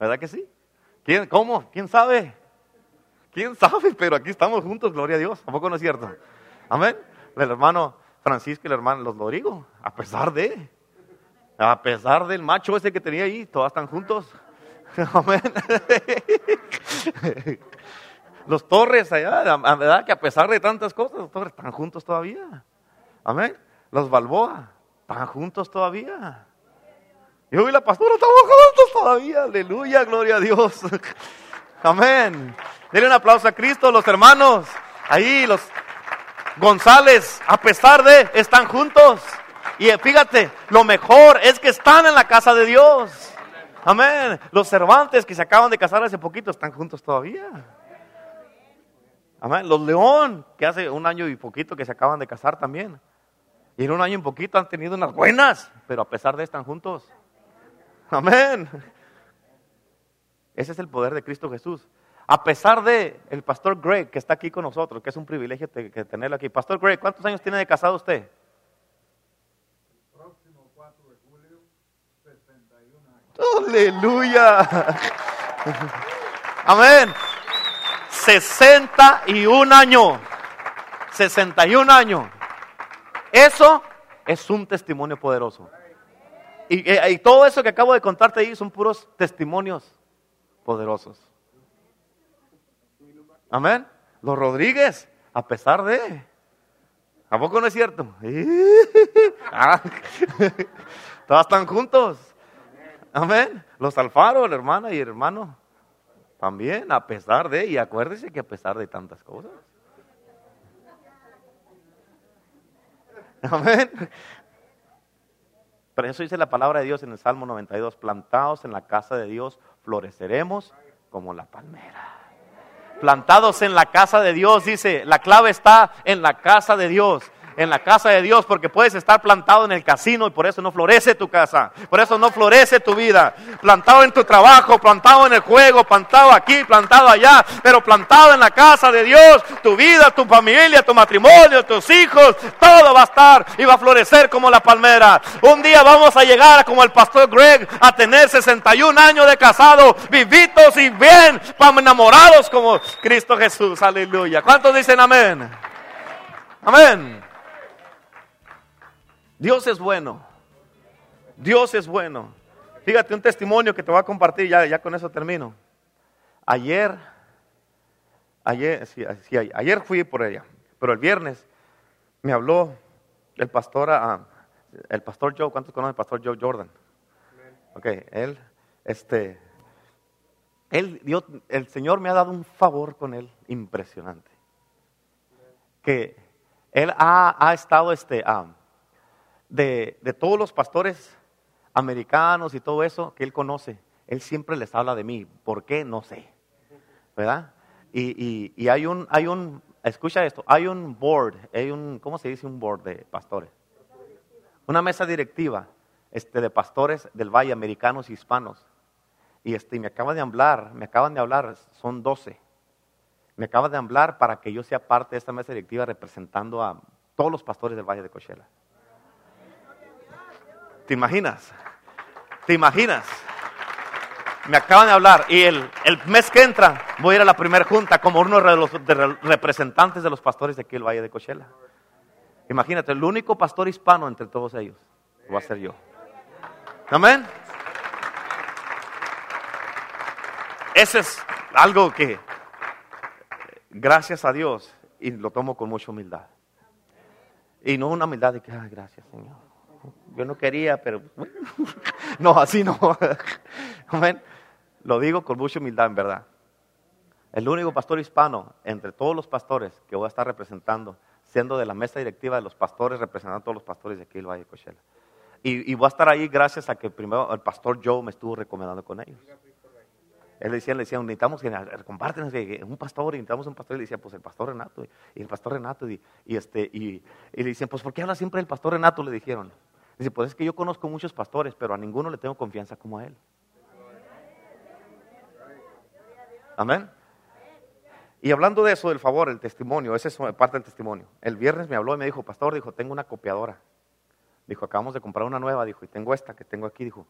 ¿Verdad que sí? ¿Quién, ¿Cómo? ¿Quién sabe? ¿Quién sabe? Pero aquí estamos juntos, gloria a Dios. ¿A no es cierto? Amén. El hermano Francisco y el hermano Los Lorigo, a pesar de, a pesar del macho ese que tenía ahí, todos están juntos. <laughs> Amén. Los Torres allá, ¿verdad? Que a pesar de tantas cosas, los Torres están juntos todavía. Amén. Los Balboa, están juntos todavía. Yo y la pastora estamos juntos todavía. Aleluya, gloria a Dios. Amén. Denle un aplauso a Cristo, los hermanos. Ahí, los González, a pesar de, están juntos. Y fíjate, lo mejor es que están en la casa de Dios. Amén. Los Cervantes que se acaban de casar hace poquito están juntos todavía. Amén. Los León, que hace un año y poquito que se acaban de casar también. Y en un año y poquito han tenido unas buenas, pero a pesar de están juntos. Amén. Ese es el poder de Cristo Jesús. A pesar de el pastor Greg que está aquí con nosotros, que es un privilegio que tenerlo aquí. Pastor Greg, ¿cuántos años tiene de casado usted? Próximo 4 de julio, 61 años. Aleluya. <laughs> Amén. 61 años. 61 años. Eso es un testimonio poderoso. Eh, y, todo eso que acabo de contarte ahí son puros testimonios poderosos. Amén. Los Rodríguez, a pesar de... ¿A poco no es cierto? <laughs> Ah, <laughs> todas están juntos. Amén. Los Alfaro, la hermana y el hermano. También, a pesar de, y acuérdese que a pesar de tantas cosas. Amén. Pero eso dice la palabra de Dios en el Salmo 92, plantados en la casa de Dios, floreceremos como la palmera. Plantados en la casa de Dios, dice, la clave está en la casa de Dios en la casa de Dios, porque puedes estar plantado en el casino y por eso no florece tu casa, por eso no florece tu vida. Plantado en tu trabajo, plantado en el juego, plantado aquí, plantado allá, pero plantado en la casa de Dios, tu vida, tu familia, tu matrimonio, tus hijos, todo va a estar y va a florecer como la palmera. Un día vamos a llegar como el pastor Greg a tener 61 años de casado, vivitos y bien, enamorados como Cristo Jesús. Aleluya. ¿Cuántos dicen amén? Amén. Dios es bueno. Dios es bueno. Fíjate un testimonio que te voy a compartir, ya, ya con eso termino. Ayer, ayer, sí, ayer fui por ella, pero el viernes me habló el pastor, ah, el pastor Joe, ¿cuántos conocen el pastor Joe Jordan? Ok, él, este, él, Dios, el Señor me ha dado un favor con él impresionante. Que él ha, ha estado, este, ah, de, todos los pastores americanos y todo eso que él conoce, él siempre les habla de mí. ¿Por qué? No sé. ¿Verdad? Y, y, hay un, hay un, escucha esto, hay un board, hay un, ¿cómo se dice un board de pastores? Una mesa directiva este, de pastores del Valle, americanos y hispanos. Y este, me acaban de hablar, me acaban de hablar, son 12. Me acaban de hablar para que yo sea parte de esta mesa directiva representando a todos los pastores del Valle de Coachella. ¿Te imaginas? ¿Te imaginas? Me acaban de hablar y el, mes que entra voy a ir a la primera junta como uno de los representantes de los pastores de aquí el Valle de Cochela. Imagínate, el único pastor hispano entre todos ellos va a ser yo. Amén. Ese es algo que, gracias a Dios, y lo tomo con mucha humildad. Y no una humildad de que, ay, gracias Señor. Yo no quería, pero <laughs> no, así no. <laughs> Lo digo con mucha humildad, en verdad. El único pastor hispano entre todos los pastores que voy a estar representando, siendo de la mesa directiva de los pastores, representando a todos los pastores de aquí el Valle de. Y, voy a estar ahí gracias a que primero el pastor Joe me estuvo recomendando con ellos. Él decía, le decía, necesitamos que compártenos un pastor, necesitamos un pastor. Y le decía, pues el pastor Renato. Y el pastor Renato. Y, este, y, y le decían, pues ¿por qué habla siempre del pastor Renato? Le dijeron. Dice, pues es que yo conozco muchos pastores, pero a ninguno le tengo confianza como a él. Amén. Y hablando de eso, del favor, el testimonio, esa es parte del testimonio. El viernes me habló y me dijo, pastor, dijo, tengo una copiadora. Dijo, acabamos de comprar una nueva, dijo, y tengo esta que tengo aquí, dijo.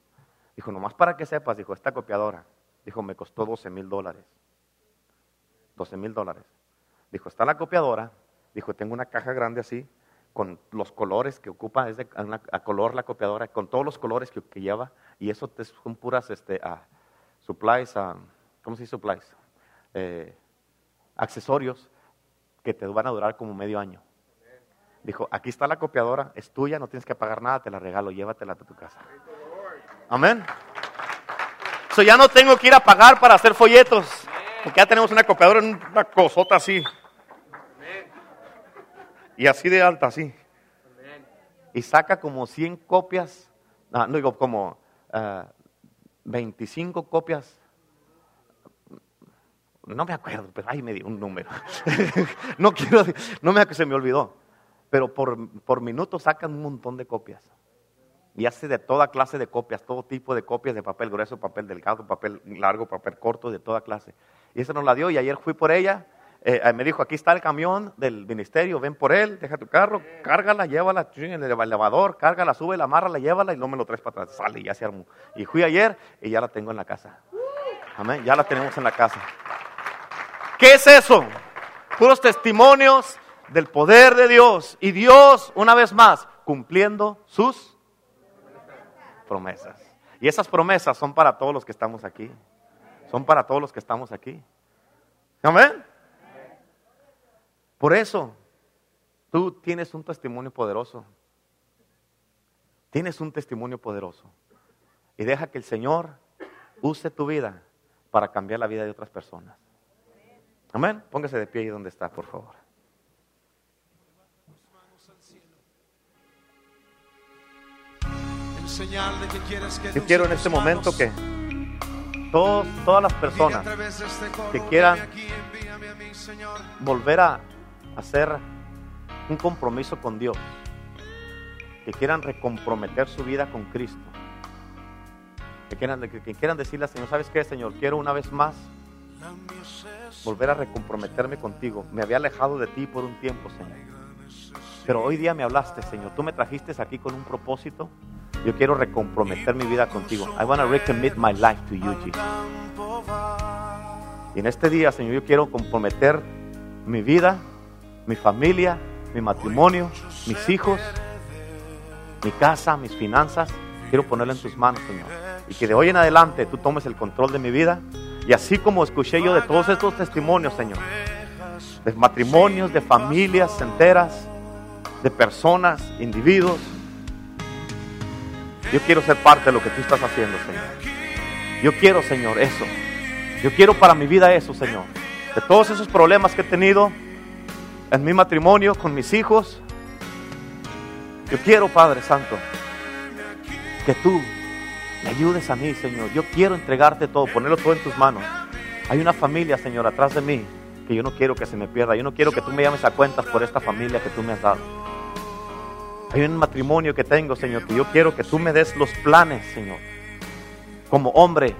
Dijo, nomás para que sepas, dijo, esta copiadora, dijo, me costó 12 mil dólares. 12 mil dólares. Dijo, está la copiadora, dijo, tengo una caja grande así, con los colores que ocupa, es de a color la copiadora, con todos los colores que, lleva, y eso son puras este, supplies, ¿cómo se dice supplies? Eh, accesorios que te van a durar como medio año. Dijo, aquí está la copiadora, es tuya, no tienes que pagar nada, te la regalo, llévatela a tu casa. Amén. So ya no tengo que ir a pagar para hacer folletos, porque ya tenemos una copiadora, una cosota así. Y así de alta, así. Y saca como 100 copias, no, no digo como ah, 25 copias. No me acuerdo, pero ahí me dio un número. <laughs> no quiero, no me se me olvidó. Pero por, por minuto sacan un montón de copias. Y hace de toda clase de copias, todo tipo de copias de papel grueso, papel delgado, papel largo, papel corto, de toda clase. Y esa nos la dio y ayer fui por ella. Eh, eh, me dijo, aquí está el camión del ministerio, ven por él, deja tu carro, cárgala, llévala en el elevador, cárgala, sube, amárrala, llévala y no me lo traes para atrás. Sale y ya se armó. Y fui ayer y ya la tengo en la casa. Amén, ya la tenemos en la casa. ¿Qué es eso? Puros testimonios del poder de Dios. Y Dios, una vez más, cumpliendo sus promesas. Y esas promesas son para todos los que estamos aquí. Son para todos los que estamos aquí. Amén. Por eso, tú tienes un testimonio poderoso. Tienes un testimonio poderoso. Y deja que el Señor use tu vida para cambiar la vida de otras personas. Amén. Póngase de pie ahí donde está, por favor. Yo quiero en este momento que todos, todas las personas este que quieran- volver a hacer un compromiso con Dios, que quieran recomprometer su vida con Cristo, que quieran, que, quieran decirle Señor, ¿sabes qué, Señor? Quiero una vez más volver a recomprometerme contigo. Me había alejado de ti por un tiempo, Señor. Pero hoy día me hablaste, Señor. Tú me trajiste aquí con un propósito. Yo quiero recomprometer mi vida contigo. I want to recommit my life to you, Jesus. Y en este día, Señor, yo quiero comprometer mi vida, mi familia, mi matrimonio, mis hijos, mi casa, mis finanzas. Quiero ponerlo en tus manos, Señor. Y que de hoy en adelante tú tomes el control de mi vida. Y así como escuché yo de todos estos testimonios, Señor, de matrimonios, de familias enteras, de personas, individuos, yo quiero ser parte de lo que tú estás haciendo, Señor. Yo quiero, Señor, eso. Yo quiero para mi vida eso, Señor. De todos esos problemas que he tenido en mi matrimonio, con mis hijos. Yo quiero, Padre Santo, que tú me ayudes a mí, Señor. Yo quiero entregarte todo, ponerlo todo en tus manos. Hay una familia, Señor, atrás de mí que yo no quiero que se me pierda. Yo no quiero que tú me llames a cuentas por esta familia que tú me has dado. Hay un matrimonio que tengo, Señor, que yo quiero que tú me des los planes, Señor. Como hombre,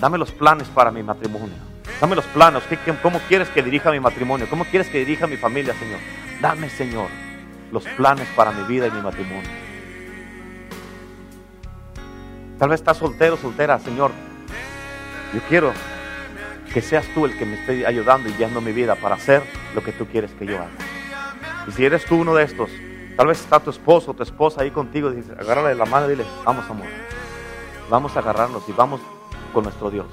dame los planes para mi matrimonio. Dame los planos. ¿Qué- ¿Cómo quieres que dirija mi matrimonio? ¿Cómo quieres que dirija mi familia, Señor? Dame, Señor, los planes para mi vida y mi matrimonio. Tal vez estás soltero, soltera, Señor. Yo quiero que seas tú el que me esté ayudando y guiando mi vida para hacer lo que tú quieres que yo haga. Y si eres tú uno de estos, tal vez está tu esposo o tu esposa ahí contigo, agárrale la mano y dile, vamos amor, vamos a agarrarnos y vamos con nuestro Dios.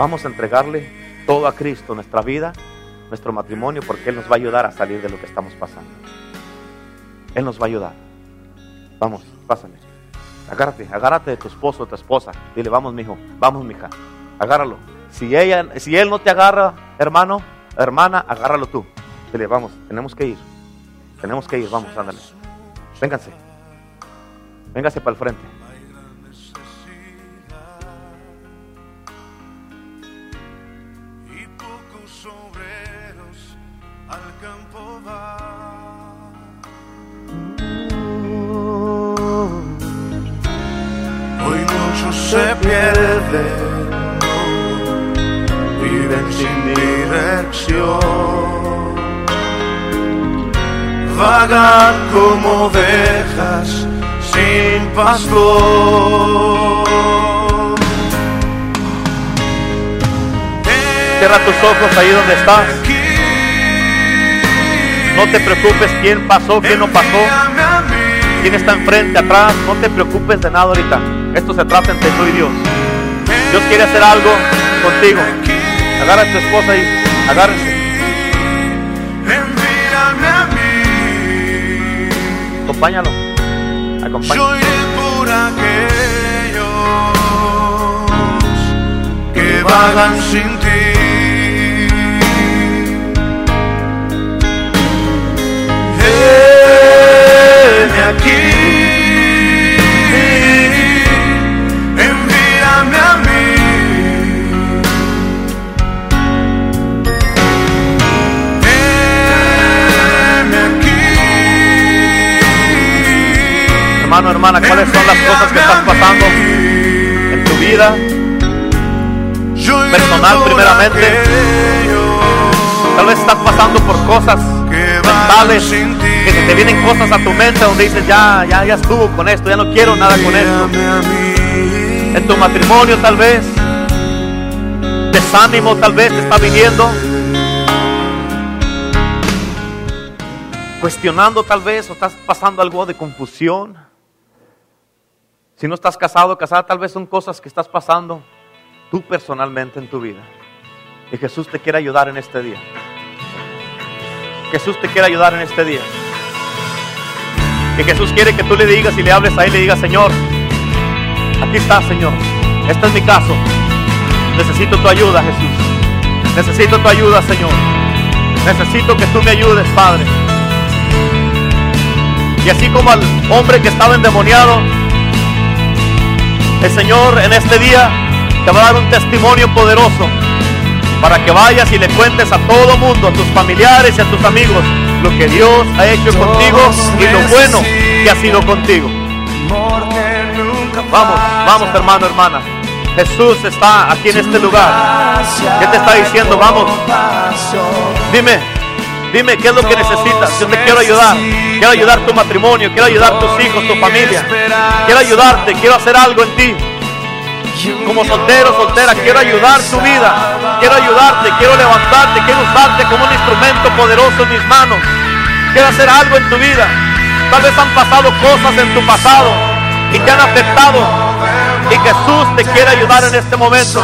Vamos a entregarle todo a Cristo, nuestra vida, nuestro matrimonio, porque Él nos va a ayudar a salir de lo que estamos pasando. Él nos va a ayudar. Vamos, pásale. Agárrate, agárrate de tu esposo o tu esposa. Dile, vamos, mijo, vamos, mija. Agárralo. Si ella, si él no te agarra, hermano, hermana, agárralo tú. Dile, vamos, tenemos que ir. Tenemos que ir, vamos, ándale. Vénganse. Véngase para el frente. Se pierden, viven sin dirección, vagan como ovejas sin pastor. Cierra tus ojos ahí donde estás. No te preocupes quién pasó, quién no pasó, quién está enfrente, atrás. No te preocupes de nada ahorita. Esto se trata entre tú y Dios. Dios quiere hacer algo contigo. Agarra a tu esposa y agárrense. envíame a mí. Acompáñalo. Yo Acompáñalo. iré por aquellos que vagan sin ti. Hermana, ¿cuáles son las cosas que estás pasando en tu vida? Personal, primeramente. Tal vez estás pasando por cosas mentales, que se te vienen cosas a tu mente donde dices, ya, ya, ya estuvo con esto, ya no quiero nada con esto. En tu matrimonio tal vez, desánimo tal vez te está viniendo. Cuestionando tal vez o estás pasando algo de confusión. Si no estás casado casada, tal vez son cosas que estás pasando tú personalmente en tu vida. Y Jesús te quiere ayudar en este día. Jesús te quiere ayudar en este día. Que Jesús quiere que tú le digas y le hables a Él y le digas, Señor, aquí está, Señor. Este es mi caso. Necesito tu ayuda, Jesús. Necesito tu ayuda, Señor. Necesito que tú me ayudes, Padre. Y así como al hombre que estaba endemoniado, el Señor en este día te va a dar un testimonio poderoso para que vayas y le cuentes a todo mundo, a tus familiares y a tus amigos, lo que Dios ha hecho contigo y lo bueno que ha sido contigo. Vamos, vamos hermano, hermana. Jesús está aquí en este lugar. ¿Qué te está diciendo? Vamos. Dime, dime qué es lo que necesitas. Yo te quiero ayudar. Quiero ayudar tu matrimonio, quiero ayudar tus hijos, tu familia. Quiero ayudarte, quiero hacer algo en ti. Como soltero, soltera, quiero ayudar tu vida. Quiero ayudarte, quiero levantarte, quiero usarte como un instrumento poderoso en mis manos. Quiero hacer algo en tu vida. Tal vez han pasado cosas en tu pasado y te han afectado. Y Jesús te quiere ayudar en este momento.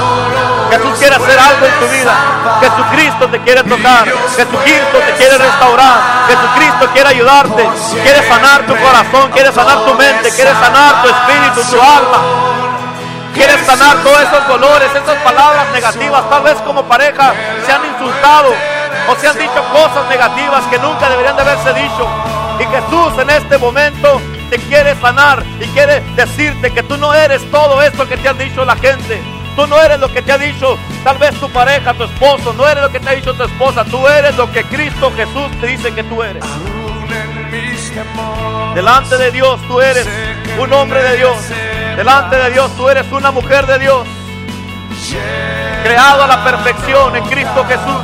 Jesús quiere hacer algo en tu vida. Jesucristo te quiere tocar. Jesucristo te quiere restaurar. Jesucristo quiere ayudarte. Quiere sanar tu corazón, quiere sanar tu mente, quiere sanar tu espíritu, tu alma. Quieres sanar todos esos dolores, esas palabras negativas. Tal vez como pareja se han insultado o se han dicho cosas negativas que nunca deberían de haberse dicho. Y Jesús en este momento te quiere sanar y quiere decirte que tú no eres todo esto que te han dicho la gente. Tú no eres lo que te ha dicho tal vez tu pareja, tu esposo. No eres lo que te ha dicho tu esposa. Tú eres lo que Cristo Jesús te dice que tú eres. Delante de Dios tú eres un hombre de Dios. Delante de Dios tú eres una mujer de Dios. Creado a la perfección en Cristo Jesús.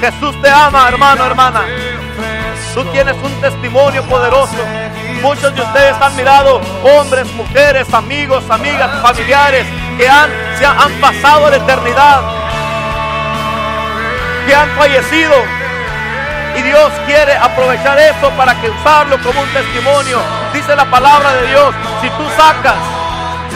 Jesús te ama, hermano, hermana. Tú tienes un testimonio poderoso. Muchos de ustedes han mirado hombres, mujeres, amigos, amigas, familiares que han, se han, pasado la eternidad, que han fallecido. Y Dios quiere aprovechar eso para que usarlo como un testimonio. Dice la palabra de Dios, si tú sacas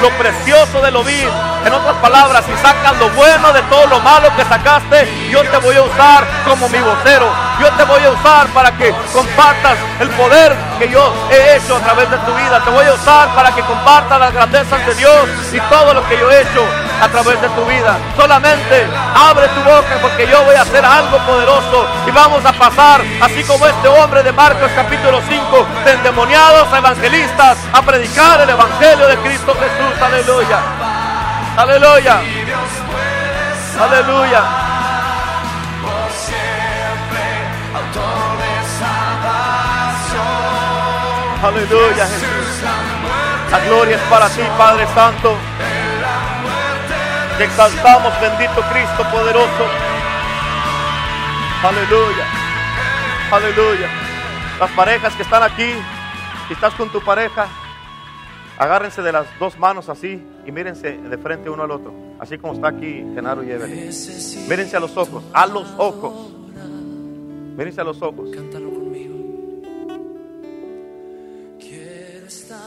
lo precioso de lo vil, en otras palabras, si sacas lo bueno de todo lo malo que sacaste, yo te voy a usar como mi vocero. Yo te voy a usar para que compartas el poder que yo he hecho a través de tu vida. Te voy a usar para que compartas las grandezas de Dios y todo lo que yo he hecho a través de tu vida. Solamente abre tu boca porque yo voy a hacer algo poderoso y vamos a pasar, así como este hombre de Marcos capítulo 5, de endemoniados a evangelistas, a predicar el evangelio de Cristo Jesús. Aleluya. Aleluya. Aleluya. Aleluya, Jesús. La gloria es para ti, Padre Santo. Te exaltamos, bendito Cristo poderoso. Aleluya. Aleluya. Las parejas que están aquí, si estás con tu pareja, agárrense de las dos manos así y mírense de frente uno al otro. Así como está aquí Genaro y Evelyn. Mírense a los ojos, a los ojos. Mírense a los ojos. Cántalo conmigo.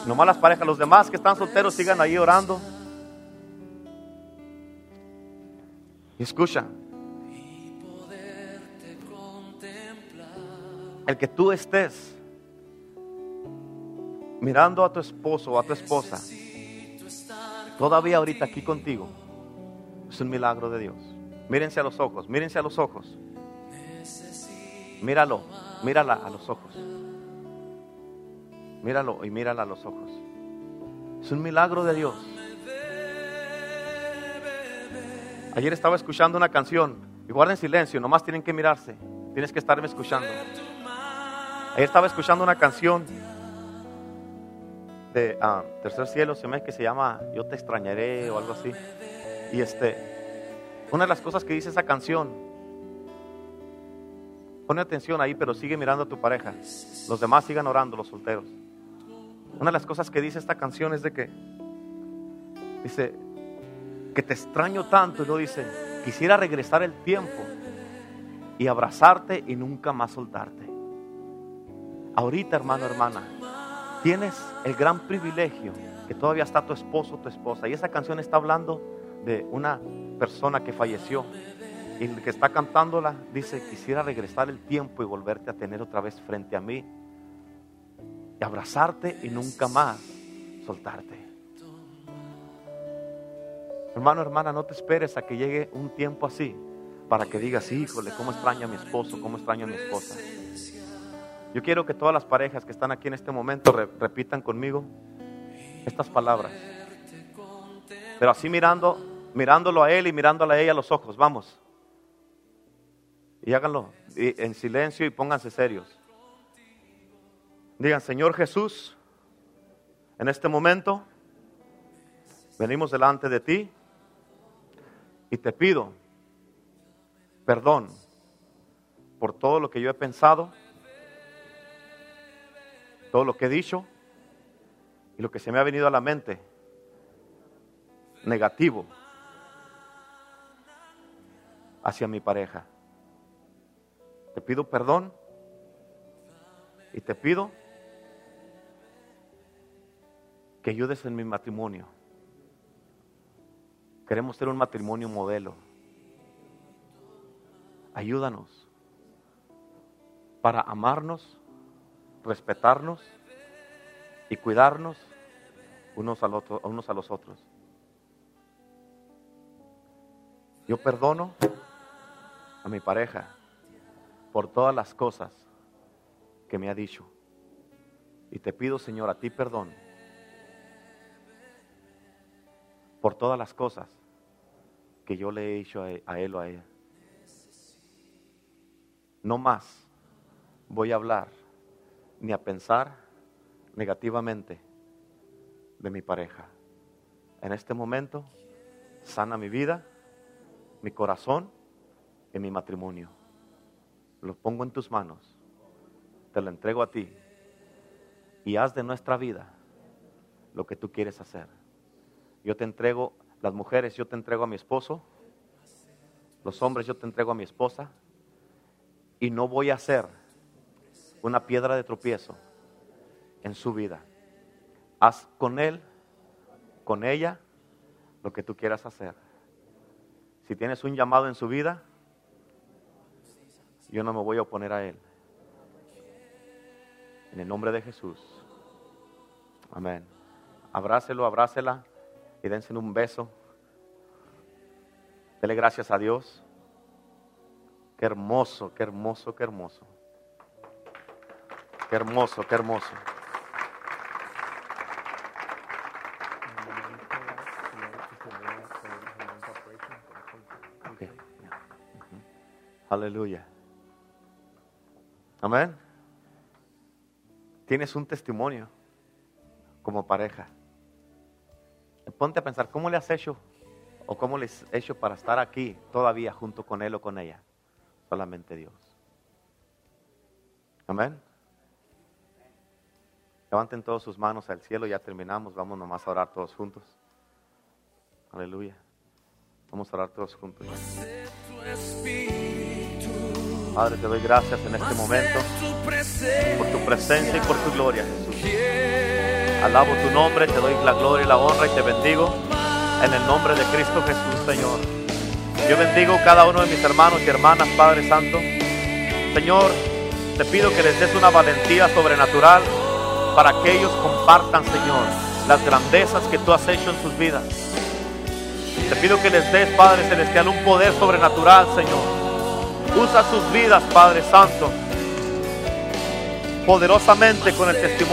Nomás las parejas, los demás que están solteros sigan ahí orando. Y escucha, el que tú estés mirando a tu esposo o a tu esposa, todavía ahorita aquí contigo, es un milagro de Dios. Mírense a los ojos, mírense a los ojos. Míralo, mírala a los ojos. Míralo y mírala a los ojos. Es un milagro de Dios. Ayer estaba escuchando una canción y guarden silencio, nomás tienen que mirarse. Tienes que estarme escuchando. Ayer estaba escuchando una canción de ah, Tercer Cielo, se me que se llama Yo te extrañaré o algo así. Y este, una de las cosas que dice esa canción, pone atención ahí, pero sigue mirando a tu pareja. Los demás sigan orando, los solteros. Una de las cosas que dice esta canción es de que, dice, que te extraño tanto, y lo dice, quisiera regresar el tiempo y abrazarte y nunca más soltarte. Ahorita, hermano, hermana, tienes el gran privilegio que todavía está tu esposo, tu esposa. Y esa canción está hablando de una persona que falleció. Y el que está cantándola dice, quisiera regresar el tiempo y volverte a tener otra vez frente a mí. Y abrazarte y nunca más soltarte. Hermano, hermana, no te esperes a que llegue un tiempo así para que digas, híjole, cómo extraño a mi esposo, cómo extraño a mi esposa. Yo quiero que todas las parejas que están aquí en este momento re- repitan conmigo estas palabras. Pero así mirando, mirándolo a él y mirándole a ella a los ojos, vamos. Y háganlo en silencio y pónganse serios. Digan, Señor Jesús, en este momento venimos delante de ti y te pido perdón por todo lo que yo he pensado, todo lo que he dicho y lo que se me ha venido a la mente negativo hacia mi pareja. Te pido perdón y te pido que ayudes en mi matrimonio. Queremos ser un matrimonio modelo. Ayúdanos para amarnos, respetarnos y cuidarnos unos, al otro, unos a los otros. Yo perdono a mi pareja por todas las cosas que me ha dicho. Y te pido, Señor, a ti perdón por todas las cosas que yo le he hecho a él, a él o a ella. No más voy a hablar ni a pensar negativamente de mi pareja. En este momento, sana mi vida, mi corazón y mi matrimonio. Lo pongo en tus manos, te lo entrego a ti y haz de nuestra vida lo que tú quieres hacer. Yo te entrego, las mujeres, yo te entrego a mi esposo, los hombres, yo te entrego a mi esposa y no voy a ser una piedra de tropiezo en su vida. Haz con él, con ella, lo que tú quieras hacer. Si tienes un llamado en su vida, yo no me voy a oponer a él. En el nombre de Jesús. Amén. Abrácelo, abrácela y dense un beso. Dele gracias a Dios. Qué hermoso, qué hermoso, qué hermoso. Qué hermoso, qué hermoso. Aleluya. Amén. Tienes un testimonio como pareja. Ponte a pensar, ¿cómo le has hecho? ¿O cómo le has hecho para estar aquí todavía junto con él o con ella? Solamente Dios. Amén. Levanten todas sus manos al cielo, ya terminamos, vamos nomás a orar todos juntos. Aleluya. Vamos a orar todos juntos. Padre, te doy gracias en este momento por tu presencia y por tu gloria, Jesús. Alabo tu nombre, te doy la gloria y la honra y te bendigo en el nombre de Cristo Jesús, Señor. Yo bendigo cada uno de mis hermanos y hermanas, Padre Santo. Señor, te pido que les des una valentía sobrenatural para que ellos compartan, Señor, las grandezas que tú has hecho en sus vidas. Te pido que les des, Padre Celestial, un poder sobrenatural, Señor. Usa sus vidas, Padre Santo, poderosamente con el testimonio